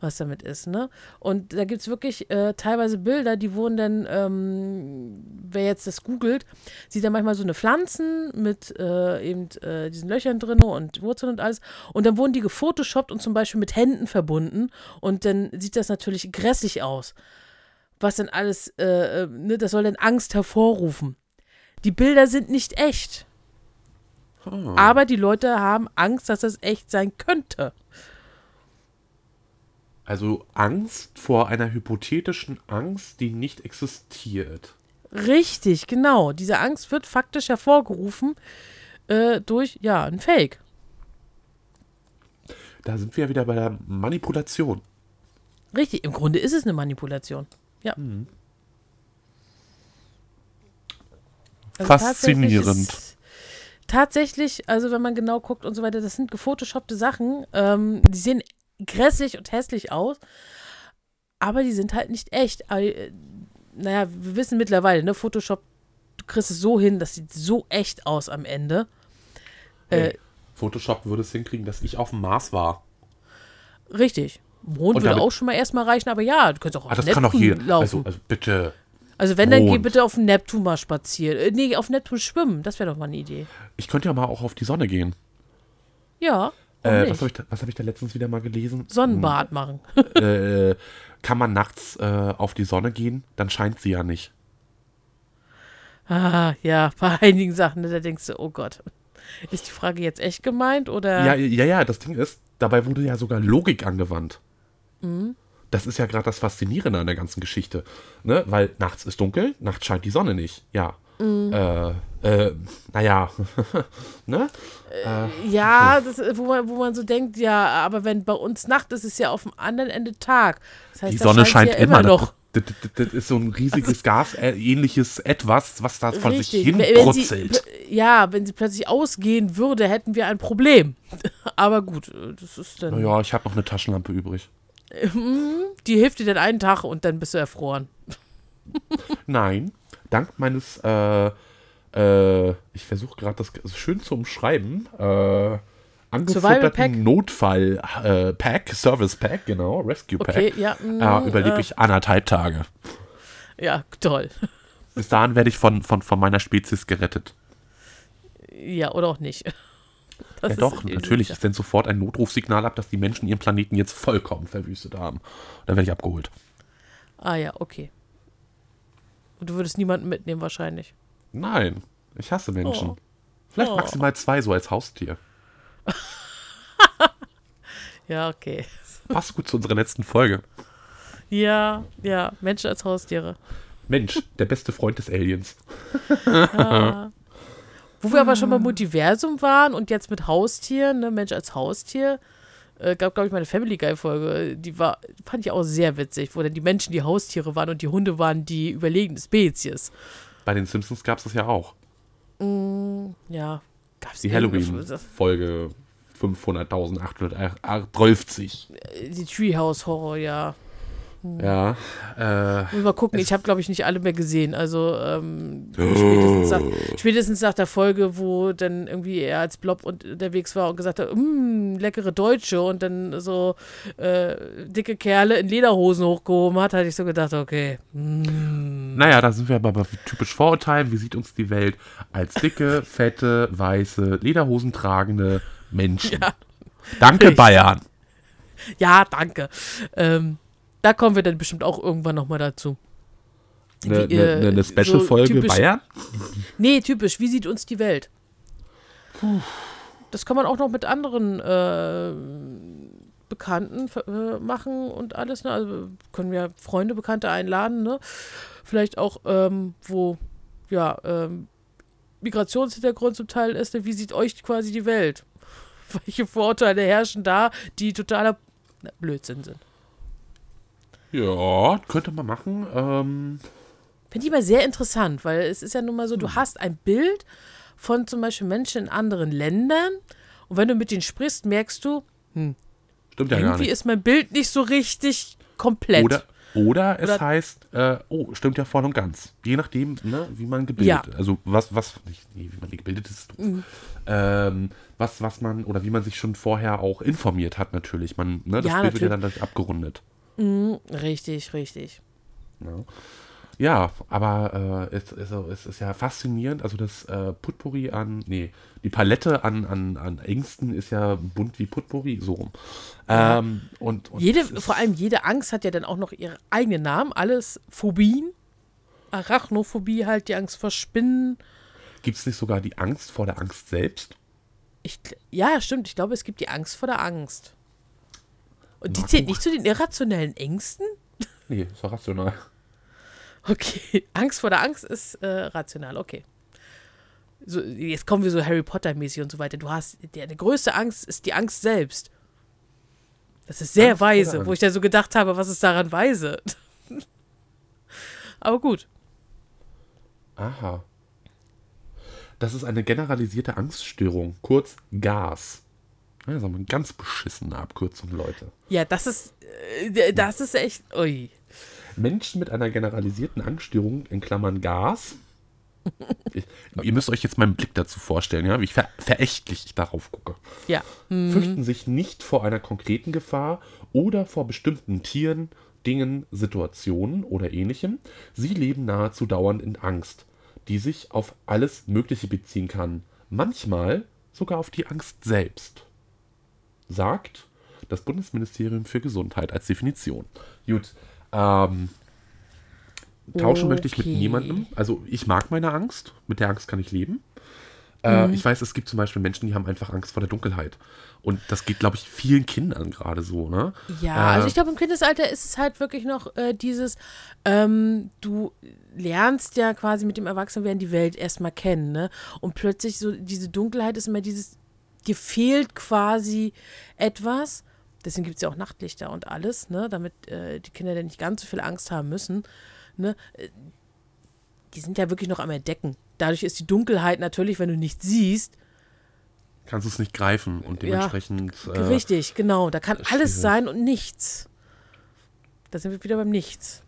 was damit ist, ne? Und da gibt es wirklich äh, teilweise Bilder, die wurden dann, ähm, wer jetzt das googelt, sieht dann manchmal so eine Pflanzen mit äh, eben äh, diesen Löchern drin und Wurzeln und alles. Und dann wurden die gefotoshoppt und zum Beispiel mit Händen verbunden. Und dann sieht das natürlich grässlich aus was denn alles, äh, äh, ne, das soll dann Angst hervorrufen. Die Bilder sind nicht echt, Ah. aber die Leute haben Angst, dass das echt sein könnte. Also Angst vor einer hypothetischen Angst, die nicht existiert. Richtig, genau. Diese Angst wird faktisch hervorgerufen äh, durch, ja, ein Fake. Da sind wir ja wieder bei der Manipulation. Richtig, im Grunde ist es eine Manipulation. Ja. Also Faszinierend. tatsächlich ist- Tatsächlich, also wenn man genau guckt und so weiter, das sind gefotoshoppte Sachen. Ähm, die sehen grässlich und hässlich aus, aber die sind halt nicht echt. Aber, äh, naja, wir wissen mittlerweile, ne, Photoshop, du kriegst es so hin, das sieht so echt aus am Ende. Äh, Hey, Photoshop würde es hinkriegen, dass ich auf dem Mars war. richtig. Mond Und würde damit- auch schon mal erstmal reichen, aber ja, du könntest auch Ah, auf das kann doch Neptun jeder. laufen. Also, also bitte. Also wenn, dann geh Mond. bitte auf den Neptun mal spazieren. Äh, nee, auf Neptun schwimmen. Das wäre doch mal eine Idee. Ich könnte ja mal auch auf die Sonne gehen. Ja, Äh, was habe ich, da- was hab ich da letztens wieder mal gelesen? Sonnenbad machen. äh, kann man nachts äh, auf die Sonne gehen? Dann scheint sie ja nicht. ah, ja, bei einigen Sachen, da denkst du, oh Gott. Ist die Frage jetzt echt gemeint oder? Ja, ja, ja, das Ding ist, dabei wurde ja sogar Logik angewandt. Das ist ja gerade das Faszinierende an der ganzen Geschichte. Ne? Weil nachts ist dunkel, nachts scheint die Sonne nicht. Ja. Äh, äh, naja. <laughs> ne? Ja, das, äh, wo, man, wo man so denkt, ja, aber wenn bei uns Nacht ist, ist es ja auf dem anderen Ende Tag. Das heißt, Die Sonne scheint's scheint ja immer noch. Das, das, das ist so ein riesiges <laughs> Gasähnliches Etwas, was da von sich Richtig. hin Wenn- sie, ja, wenn sie plötzlich ausgehen würde, hätten wir ein Problem. <laughs> aber gut, äh, das ist dann. Naja, ich habe noch eine Taschenlampe übrig. Die hilft dir dann einen Tag und dann bist du erfroren. Nein, dank meines, äh, äh, ich versuche gerade das schön zu umschreiben, äh, angefutterten Notfall-Pack, Service Pack, genau, Rescue Pack, Okay, ja. mm, äh, überlebe äh, ich anderthalb Tage. Ja, toll. Bis dahin werde ich von, von, von meiner Spezies gerettet. Ja, oder auch nicht. Das ja doch, natürlich. Ich sende sofort ein Notrufsignal ab, dass die Menschen ihren Planeten jetzt vollkommen verwüstet haben. Dann werde ich abgeholt. Ah ja, okay. Und du würdest niemanden mitnehmen wahrscheinlich. Nein, ich hasse Menschen. Oh. Vielleicht Oh. maximal zwei so als Haustier. <laughs> Ja, okay. Passt gut zu unserer letzten Folge. Ja, ja, Menschen als Haustiere. Mensch, der beste Freund des Aliens. Wo wir aber schon beim Multiversum waren und jetzt mit Haustieren, ne, Mensch als Haustier, äh, gab, glaube ich, meine Family Guy-Folge, die war, fand ich auch sehr witzig, wo dann die Menschen die Haustiere waren und die Hunde waren die überlegene Spezies. Bei den Simpsons gab es das ja auch. Ja, gab's Die irgendeine- Halloween-Folge 500.830. Die Treehouse Horror, ja. Ja. Äh, Muss mal gucken, ich habe, glaube ich, nicht alle mehr gesehen. Also ähm, spätestens, nach, spätestens nach der Folge, wo dann irgendwie er als Blob unterwegs war und gesagt hat, mmm, leckere Deutsche und dann so äh, dicke Kerle in Lederhosen hochgehoben hat, hatte ich so gedacht, okay. mm. naja, da sind wir aber bei typisch Vorurteilen. Wie sieht uns die Welt als dicke, <laughs> fette, weiße, Lederhosen tragende Menschen? Ja. Danke, Richtig. Bayern. Ja, danke. Ähm, da kommen wir dann bestimmt auch irgendwann nochmal dazu. Eine ne, äh, ne, so Special-Folge typisch- Bayern? Nee, typisch. Wie sieht uns die Welt? Das kann man auch noch mit anderen äh, Bekannten äh, machen und alles. Ne? Also können wir Freunde, Bekannte einladen. Ne? Vielleicht auch, ähm, wo ja ähm, Migrationshintergrund zum Teil ist. Ne? Wie sieht euch quasi die Welt? <laughs> Welche Vorurteile herrschen da, die totaler Blödsinn sind? Ja, könnte man machen. Ähm, Finde ich immer sehr interessant, weil es ist ja nun mal so, du hast ein Bild von zum Beispiel Menschen in anderen Ländern und wenn du mit denen sprichst, merkst du, stimmt ja gar irgendwie nicht. ist mein Bild nicht so richtig komplett. Oder, Oder es Oder- heißt, äh, oh, stimmt ja voll und ganz. Je nachdem, ne, wie man gebildet Ja. ist. Also was, was, nicht, nee, wie man gebildet ist, doof. Ähm, was, was man, oder wie man sich schon vorher auch informiert hat, natürlich. Man, ne, das Ja, Bild wird ja natürlich. dann dadurch abgerundet. Richtig, richtig. Ne? Ja, aber äh, es, es, es ist ja faszinierend. Also das äh, Potpourri an, nee, die Palette an, an, an Ängsten ist ja bunt wie Potpourri, so rum. Ähm, und, und Jede, vor allem jede Angst hat ja dann auch noch ihren eigenen Namen. Alles Phobien. Arachnophobie halt, die Angst vor Spinnen. Gibt es nicht sogar die Angst vor der Angst selbst? Ich, ja, stimmt. Ich glaube, es gibt die Angst vor der Angst. Und die zählt nicht zu den irrationellen Ängsten? Nee, ist doch rational. Okay, Angst vor der Angst ist äh, rational, okay. So, jetzt kommen wir so Harry Potter-mäßig und so weiter. Du hast, die, die größte Angst ist die Angst selbst. Das ist sehr Angst weise, wo ich dann so gedacht habe, was ist daran weise? <laughs> Aber gut. Aha. Das ist eine generalisierte Angststörung, kurz GAS. Das ist aber eine ganz beschissene Abkürzung, Leute. Ja, das ist, äh, das ist echt, ui. Menschen mit einer generalisierten Angststörung, in Klammern GAS. <laughs> Ich, ihr müsst euch jetzt meinen Blick dazu vorstellen, ja, wie ich ver verächtlich ich darauf gucke. Ja, Fürchten sich nicht vor einer konkreten Gefahr oder vor bestimmten Tieren, Dingen, Situationen oder ähnlichem. Sie leben nahezu dauernd in Angst, die sich auf alles Mögliche beziehen kann. Manchmal sogar auf die Angst selbst. Sagt das Bundesministerium für Gesundheit als Definition. Gut, ähm, tauschen möchte ich mit Okay. niemandem. Also ich mag meine Angst, mit der Angst kann ich leben. Äh, Ich weiß, es gibt zum Beispiel Menschen, die haben einfach Angst vor der Dunkelheit. Und das geht, glaube ich, vielen Kindern gerade so, ne? Ja, Äh, also ich glaube, im Kindesalter ist es halt wirklich noch äh, dieses, ähm, du lernst ja quasi mit dem Erwachsenwerden die Welt erstmal kennen, ne? Und plötzlich so diese Dunkelheit ist immer dieses, dir fehlt quasi etwas. Deswegen gibt es ja auch Nachtlichter und alles, ne? Damit äh, die Kinder dann nicht ganz so viel Angst haben müssen. Ne? Äh, Die sind ja wirklich noch am Entdecken. Dadurch ist die Dunkelheit natürlich, wenn du nichts siehst, Kannst du es nicht greifen und Ja, dementsprechend. äh, Richtig, genau. Da kann alles schwierig. sein und nichts. Da sind wir wieder beim Nichts.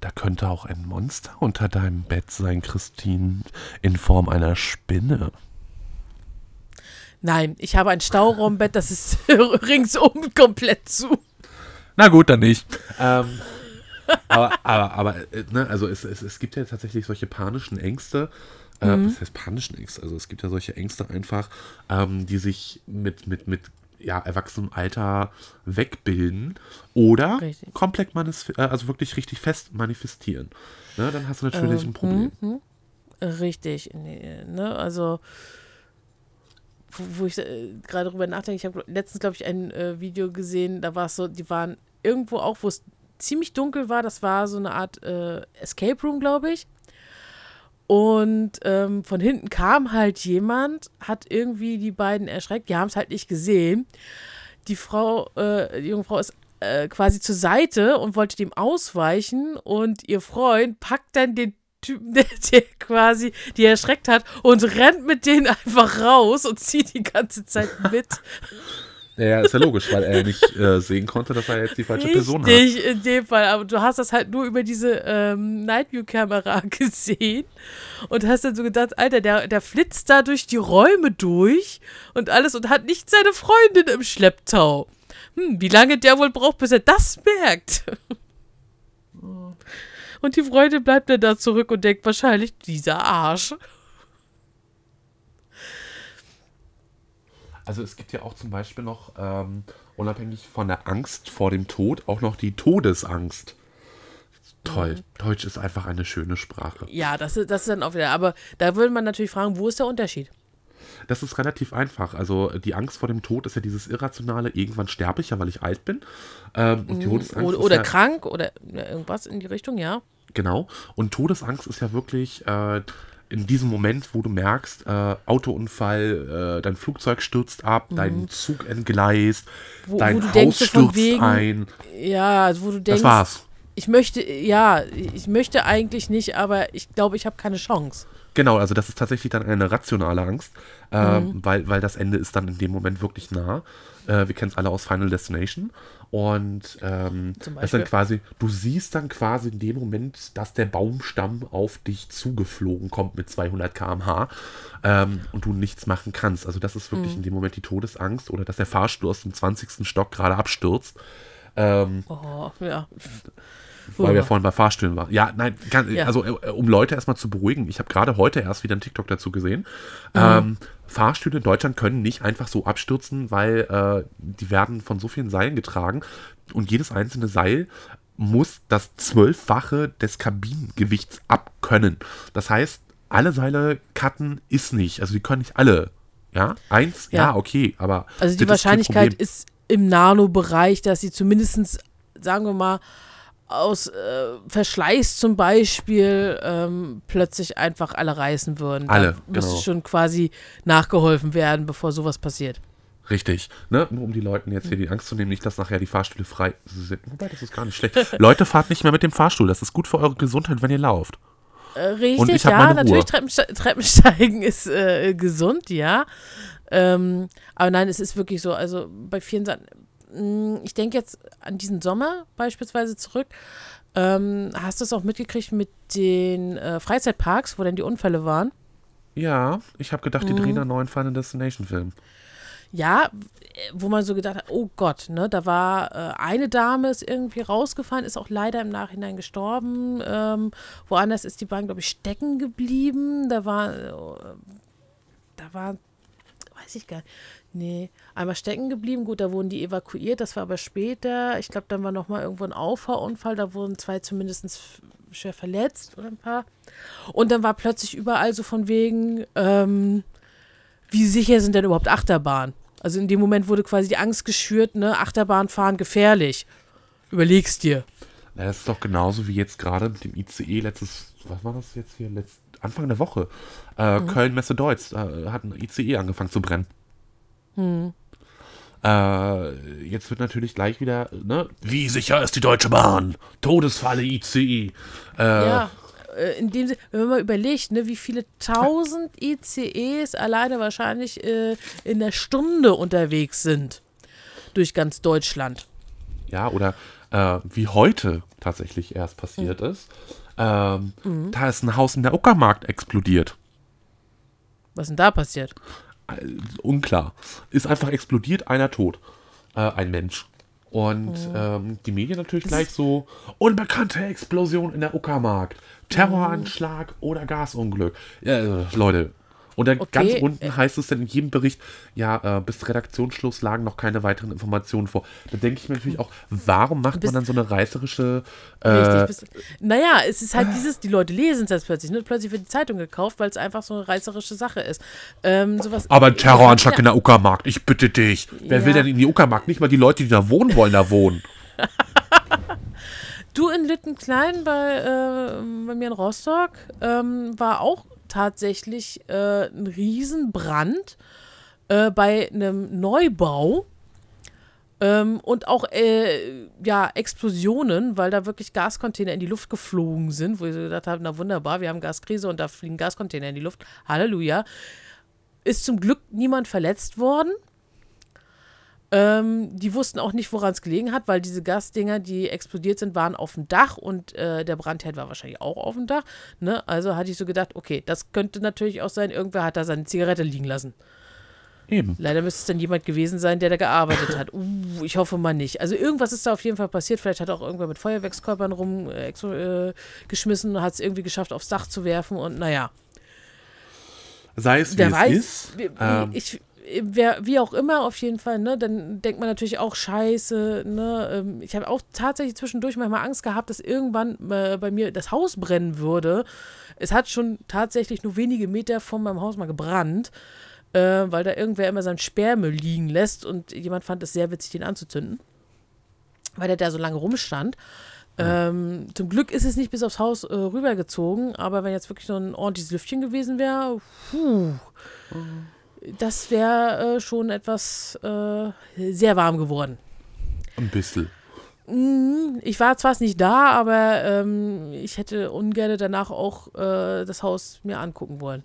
da könnte auch ein Monster unter deinem Bett sein, Christine, in Form einer Spinne. Nein, ich habe ein Stauraumbett, das ist <laughs> ringsum komplett zu. Na gut, dann nicht. Ähm, aber, aber, aber äh, ne, also es, es, es gibt ja tatsächlich solche panischen Ängste. Äh, Mhm. Was heißt panischen Ängste? Also es gibt ja solche Ängste einfach, ähm, die sich mit, mit, mit ja, erwachsenem Alter wegbilden oder Richtig. komplett äh, also wirklich richtig fest manifestieren. Ne, dann hast du natürlich Ähm, ein Problem. Richtig. Nee, ne? Also, wo, wo ich äh, gerade drüber nachdenke, ich habe letztens, glaube ich, ein äh, Video gesehen, da war es so, die waren irgendwo auch, wo es ziemlich dunkel war, das war so eine Art äh, Escape Room, glaube ich. Und ähm, von hinten kam halt jemand, hat irgendwie die beiden erschreckt, die haben es halt nicht gesehen. Die Frau, äh, die junge Frau ist äh, quasi zur Seite und wollte dem ausweichen und ihr Freund packt dann den Typen, <laughs> der, der quasi die erschreckt hat und rennt mit denen einfach raus und zieht die ganze Zeit mit. <laughs> Ja, ist ja logisch, weil er nicht äh, sehen konnte, dass er jetzt die falsche Person hat. Richtig, in dem Fall. Aber du hast das halt nur über diese ähm, Nightview-Kamera <laughs> gesehen und hast dann so gedacht, Alter, der, der flitzt da durch die Räume durch und alles und hat nicht seine Freundin im Schlepptau. Hm, wie lange der wohl braucht, bis er das merkt? Und die Freundin bleibt dann da zurück und denkt wahrscheinlich, dieser Arsch. Also es gibt ja auch zum Beispiel noch, ähm, unabhängig von der Angst vor dem Tod, auch noch die Todesangst. Toll. Deutsch ist einfach eine schöne Sprache. Ja, das ist, das ist dann auch wieder. Aber da würde man natürlich fragen, wo ist der Unterschied? Das ist relativ einfach. Also die Angst vor dem Tod ist ja dieses irrationale, irgendwann sterbe ich ja, weil ich alt bin. Ähm, und Todesangst Oder, oder ja, krank oder ja, irgendwas in die Richtung, ja. Genau. Und Todesangst ist ja wirklich äh, in diesem Moment, wo du merkst, äh, Autounfall, äh, dein Flugzeug stürzt ab, dein Zug entgleist, Mhm. Wo- dein wo du Haus denkst, stürzt wegen, ein. Ja, also wo du denkst, Das war's. ich möchte, ja, ich möchte eigentlich nicht, aber ich glaube, ich habe keine Chance. Genau, also das ist tatsächlich dann eine rationale Angst, äh, Mhm. weil, weil das Ende ist dann in dem Moment wirklich nah. Äh, wir kennen es alle aus Final Destination. Und ähm, ist dann quasi, du siehst dann quasi in dem Moment, dass der Baumstamm auf dich zugeflogen kommt mit 200 km/h ähm, und du nichts machen kannst. Also das ist wirklich Mhm. in dem Moment die Todesangst oder dass der Fahrstuhl aus dem 20. Stock gerade abstürzt. Ähm, Oh, ja. Weil wir vorhin bei Fahrstühlen waren. Ja, nein, ganz, Ja. also äh, um Leute erstmal zu beruhigen, ich habe gerade heute erst wieder einen TikTok dazu gesehen. Mhm. Ähm, Fahrstühle in Deutschland können nicht einfach so abstürzen, weil äh, die werden von so vielen Seilen getragen und jedes einzelne Seil muss das Zwölffache des Kabinengewichts abkönnen. Das heißt, alle Seile cutten ist nicht. Also die können nicht alle. Ja, eins, ja, Ja. okay, aber Also die ist Wahrscheinlichkeit Problem. ist im Nanobereich, dass sie zumindest, sagen wir mal, aus äh, Verschleiß zum Beispiel ähm, plötzlich einfach alle reißen würden. Alle, da müsste genau. schon quasi nachgeholfen werden, bevor sowas passiert. Richtig, ne? Nur um die Leuten jetzt hier die Angst zu nehmen, nicht, dass nachher die Fahrstühle frei sind. Wobei, das ist gar nicht schlecht. Leute, fahrt nicht mehr mit dem Fahrstuhl. Das ist gut für eure Gesundheit, wenn ihr lauft. Äh, richtig, ja, natürlich. Treppenste Treppensteigen ist äh, gesund, ja. Ähm, aber nein, es ist wirklich so, also bei vielen Sachen, ich denke jetzt an diesen Sommer beispielsweise zurück. Ähm, hast du es auch mitgekriegt mit den äh, Freizeitparks, wo dann die Unfälle waren? Ja, ich habe gedacht, die Mhm. drehen einen neuen Final Destination Film. Ja, wo man so gedacht hat, oh Gott, ne, da war äh, eine Dame ist irgendwie rausgefallen, ist auch leider im Nachhinein gestorben. Ähm, woanders ist die Bahn, glaube ich, stecken geblieben. Da war, äh, da war, weiß ich gar nicht. Nee, einmal stecken geblieben. Gut, da wurden die evakuiert. Das war aber später. Ich glaube, dann war noch mal irgendwo ein Auffahrunfall. Da wurden zwei zumindest schwer verletzt oder ein paar. Und dann war plötzlich überall so von wegen, ähm, wie sicher sind denn überhaupt Achterbahnen? Also in dem Moment wurde quasi die Angst geschürt, ne, Achterbahn fahren gefährlich. Überlegst dir. Na, Das ist doch genauso wie jetzt gerade mit dem ICE letztes, was war das jetzt hier? Letzt, Anfang der Woche. Äh, Mhm. Köln-Messe-Deutz äh, hat ein ICE angefangen zu brennen. Mhm. Äh, jetzt wird natürlich gleich wieder, ne? Wie sicher ist die Deutsche Bahn? Todesfalle ICE. Äh, Ja, äh, in dem wenn man mal überlegt, ne, wie viele tausend ICEs alleine wahrscheinlich äh, in der Stunde unterwegs sind durch ganz Deutschland. Ja, oder wie heute tatsächlich erst passiert Mhm. ist. Ähm, Da ist ein Haus in der Uckermark explodiert. Was denn da passiert? Äh, unklar. Ist einfach explodiert, einer tot. Äh, ein Mensch. Und Mhm. ähm, die Medien natürlich gleich so: unbekannte Explosion in der Uckermark, Terroranschlag oder Gasunglück. Ja, äh, Leute. Und dann Okay, ganz äh. unten heißt es dann in jedem Bericht, ja, äh, bis Redaktionsschluss lagen noch keine weiteren Informationen vor. Da denke ich mir natürlich auch, warum macht Bis- man dann so eine reißerische Richtig. äh, Bis, naja, es ist halt dieses, die Leute lesen es jetzt plötzlich. Ne? Plötzlich wird die Zeitung gekauft, weil es einfach so eine reißerische Sache ist. Ähm, sowas, Aber ein Terroranschlag ja, in der Uckermark, ich bitte dich. Wer Ja. will denn in die Uckermark? Nicht mal die Leute, die da wohnen wollen, da wohnen. <laughs> <laughs> Du in Littenklein bei, äh, bei mir in Rostock ähm, war auch tatsächlich äh, ein Riesenbrand äh, bei einem Neubau. Ähm, und auch äh, ja, Explosionen, weil da wirklich Gascontainer in die Luft geflogen sind, wo ich so gedacht habe, na wunderbar, wir haben Gaskrise und da fliegen Gascontainer in die Luft. Halleluja. Ist zum Glück niemand verletzt worden. Ähm, die wussten auch nicht, woran es gelegen hat, weil diese Gasdinger, die explodiert sind, waren auf dem Dach und äh, der Brandherd war wahrscheinlich auch auf dem Dach. Ne? Also hatte ich so gedacht, okay, das könnte natürlich auch sein, irgendwer hat da seine Zigarette liegen lassen. Eben. Leider müsste es dann jemand gewesen sein, der da gearbeitet hat. Uh, ich hoffe mal nicht. Also irgendwas ist da auf jeden Fall passiert. Vielleicht hat auch irgendwer mit Feuerwerkskörpern rumgeschmissen äh, und hat es irgendwie geschafft, aufs Dach zu werfen und naja. Sei es wie Wer es weiß, ist. ähm, ich, wer, wie auch immer auf jeden Fall, ne, dann denkt man natürlich auch scheiße, ne, ähm, ich habe auch tatsächlich zwischendurch manchmal Angst gehabt, dass irgendwann äh, bei mir das Haus brennen würde. Es hat schon tatsächlich nur wenige Meter von meinem Haus mal gebrannt, äh, weil da irgendwer immer seinen Sperrmüll liegen lässt und jemand fand es sehr witzig, den anzuzünden, weil der da so lange rumstand. Ähm, zum Glück ist es nicht bis aufs Haus äh, rübergezogen, aber wenn jetzt wirklich so ein ordentliches Lüftchen gewesen wäre, puh, das wäre äh, schon etwas äh, sehr warm geworden. ein bisschen. Mm, Ich war zwar nicht da, aber ähm, ich hätte ungern danach auch äh, das Haus mir angucken wollen.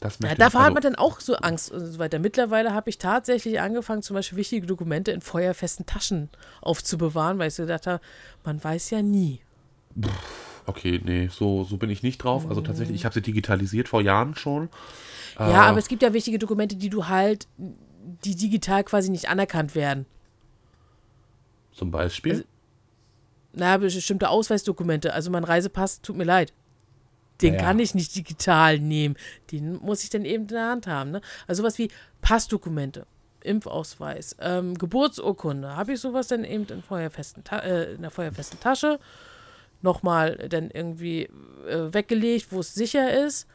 Das Ja, davor ich, hat also, man dann auch so Angst und so weiter. Mittlerweile habe ich tatsächlich angefangen, zum Beispiel wichtige Dokumente in feuerfesten Taschen aufzubewahren, weil ich so gedacht habe, man weiß ja nie. Okay, nee, so, so bin ich nicht drauf. Also tatsächlich, ich habe sie digitalisiert vor Jahren schon. Ja, Äh, aber es gibt ja wichtige Dokumente, die du halt, die digital quasi nicht anerkannt werden. Zum Beispiel. Also- Na, bestimmte Ausweisdokumente, also mein Reisepass, tut mir leid. Den Ja, ja. kann ich nicht digital nehmen. Den muss ich dann eben in der Hand haben. Ne? Also sowas wie Passdokumente, Impfausweis, ähm, Geburtsurkunde. Habe ich sowas dann eben in, feuerfesten äh, in der feuerfesten Tasche. Nochmal dann irgendwie äh, weggelegt, wo es sicher ist.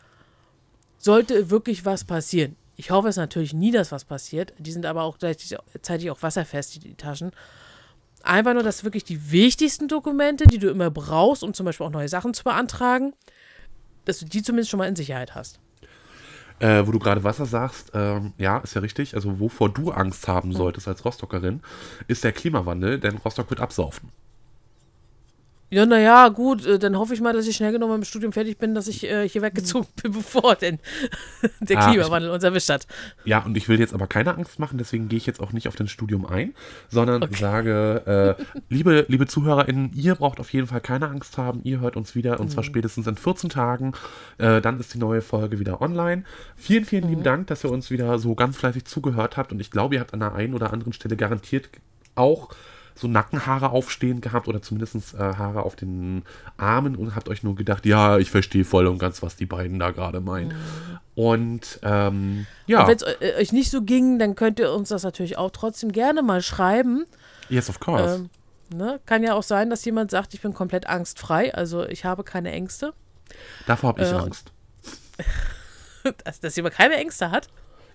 Sollte wirklich was passieren. Ich hoffe es natürlich nie, dass was passiert. Die sind aber auch gleichzeitig auch wasserfest, die, die Taschen. Einfach nur, dass wirklich die wichtigsten Dokumente, die du immer brauchst, um zum Beispiel auch neue Sachen zu beantragen, dass du die zumindest schon mal in Sicherheit hast. Äh, wo du gerade Wasser sagst, ähm, ja, ist ja richtig. Also wovor du Angst haben solltest als Rostockerin, ist der Klimawandel, denn Rostock wird absaufen. Ja, naja, gut, äh, dann hoffe ich mal, dass ich schnell genug mit dem Studium fertig bin, dass ich äh, hier weggezogen bin, <laughs> bevor denn <laughs> der Ah, Klimawandel uns erwischt hat. Ja, und ich will jetzt aber keine Angst machen, deswegen gehe ich jetzt auch nicht auf das Studium ein, sondern Okay. sage, äh, liebe, liebe ZuhörerInnen, ihr braucht auf jeden Fall keine Angst haben. Ihr hört uns wieder, Mhm. und zwar spätestens in 14 Tagen. Äh, dann ist die neue Folge wieder online. Vielen, vielen Mhm. lieben Dank, dass ihr uns wieder so ganz fleißig zugehört habt. Und ich glaube, ihr habt an der einen oder anderen Stelle garantiert auch so Nackenhaare aufstehen gehabt oder zumindest äh, Haare auf den Armen und habt euch nur gedacht, ja, ich verstehe voll und ganz, was die beiden da gerade meinen. Und ähm, ja, wenn es äh, euch nicht so ging, dann könnt ihr uns das natürlich auch trotzdem gerne mal schreiben. yes, of course. Ähm, ne? Kann ja auch sein, dass jemand sagt, ich bin komplett angstfrei, also ich habe keine Ängste. Davor habe ich äh, Angst. <laughs> Dass, dass jemand keine Ängste hat.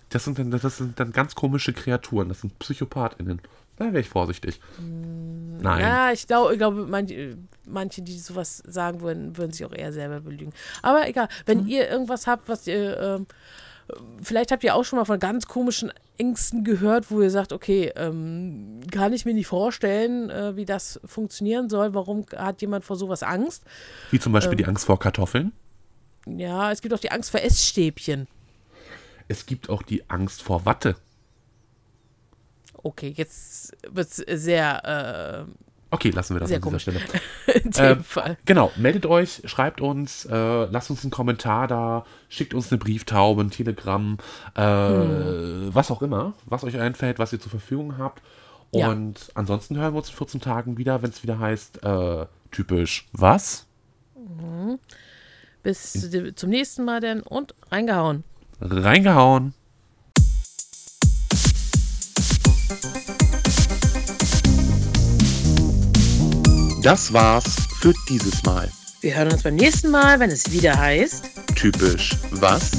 Das sind, dann, das sind dann ganz komische Kreaturen. Das sind PsychopathInnen. Da wäre ich vorsichtig. Nein. Ja, ich glaube, ich glaube manche, manche, die sowas sagen würden, würden sich auch eher selber belügen. Aber egal, wenn Mhm. ihr irgendwas habt, was ihr, ähm, vielleicht habt ihr auch schon mal von ganz komischen Ängsten gehört, wo ihr sagt, okay, ähm, kann ich mir nicht vorstellen, äh, wie das funktionieren soll. Warum hat jemand vor sowas Angst? Wie zum Beispiel ähm, die Angst vor Kartoffeln. Ja, es gibt auch die Angst vor Essstäbchen. Es gibt auch die Angst vor Watte. Okay, jetzt wird es sehr Okay, lassen wir das an dieser komisch. Stelle. äh, <laughs> in dem Ähm, Fall. Genau, meldet euch, schreibt uns, äh, lasst uns einen Kommentar da, schickt uns eine Brieftaube, ein Telegramm, äh, was auch immer, was euch einfällt, was ihr zur Verfügung habt. Ja. Und ansonsten hören wir uns in 14 Tagen wieder, wenn es wieder heißt, äh, typisch was? Bis zu dem- zum nächsten Mal denn und reingehauen. Reingehauen. Das war's für dieses Mal. Wir hören uns beim nächsten Mal, wenn es wieder heißt. Typisch was?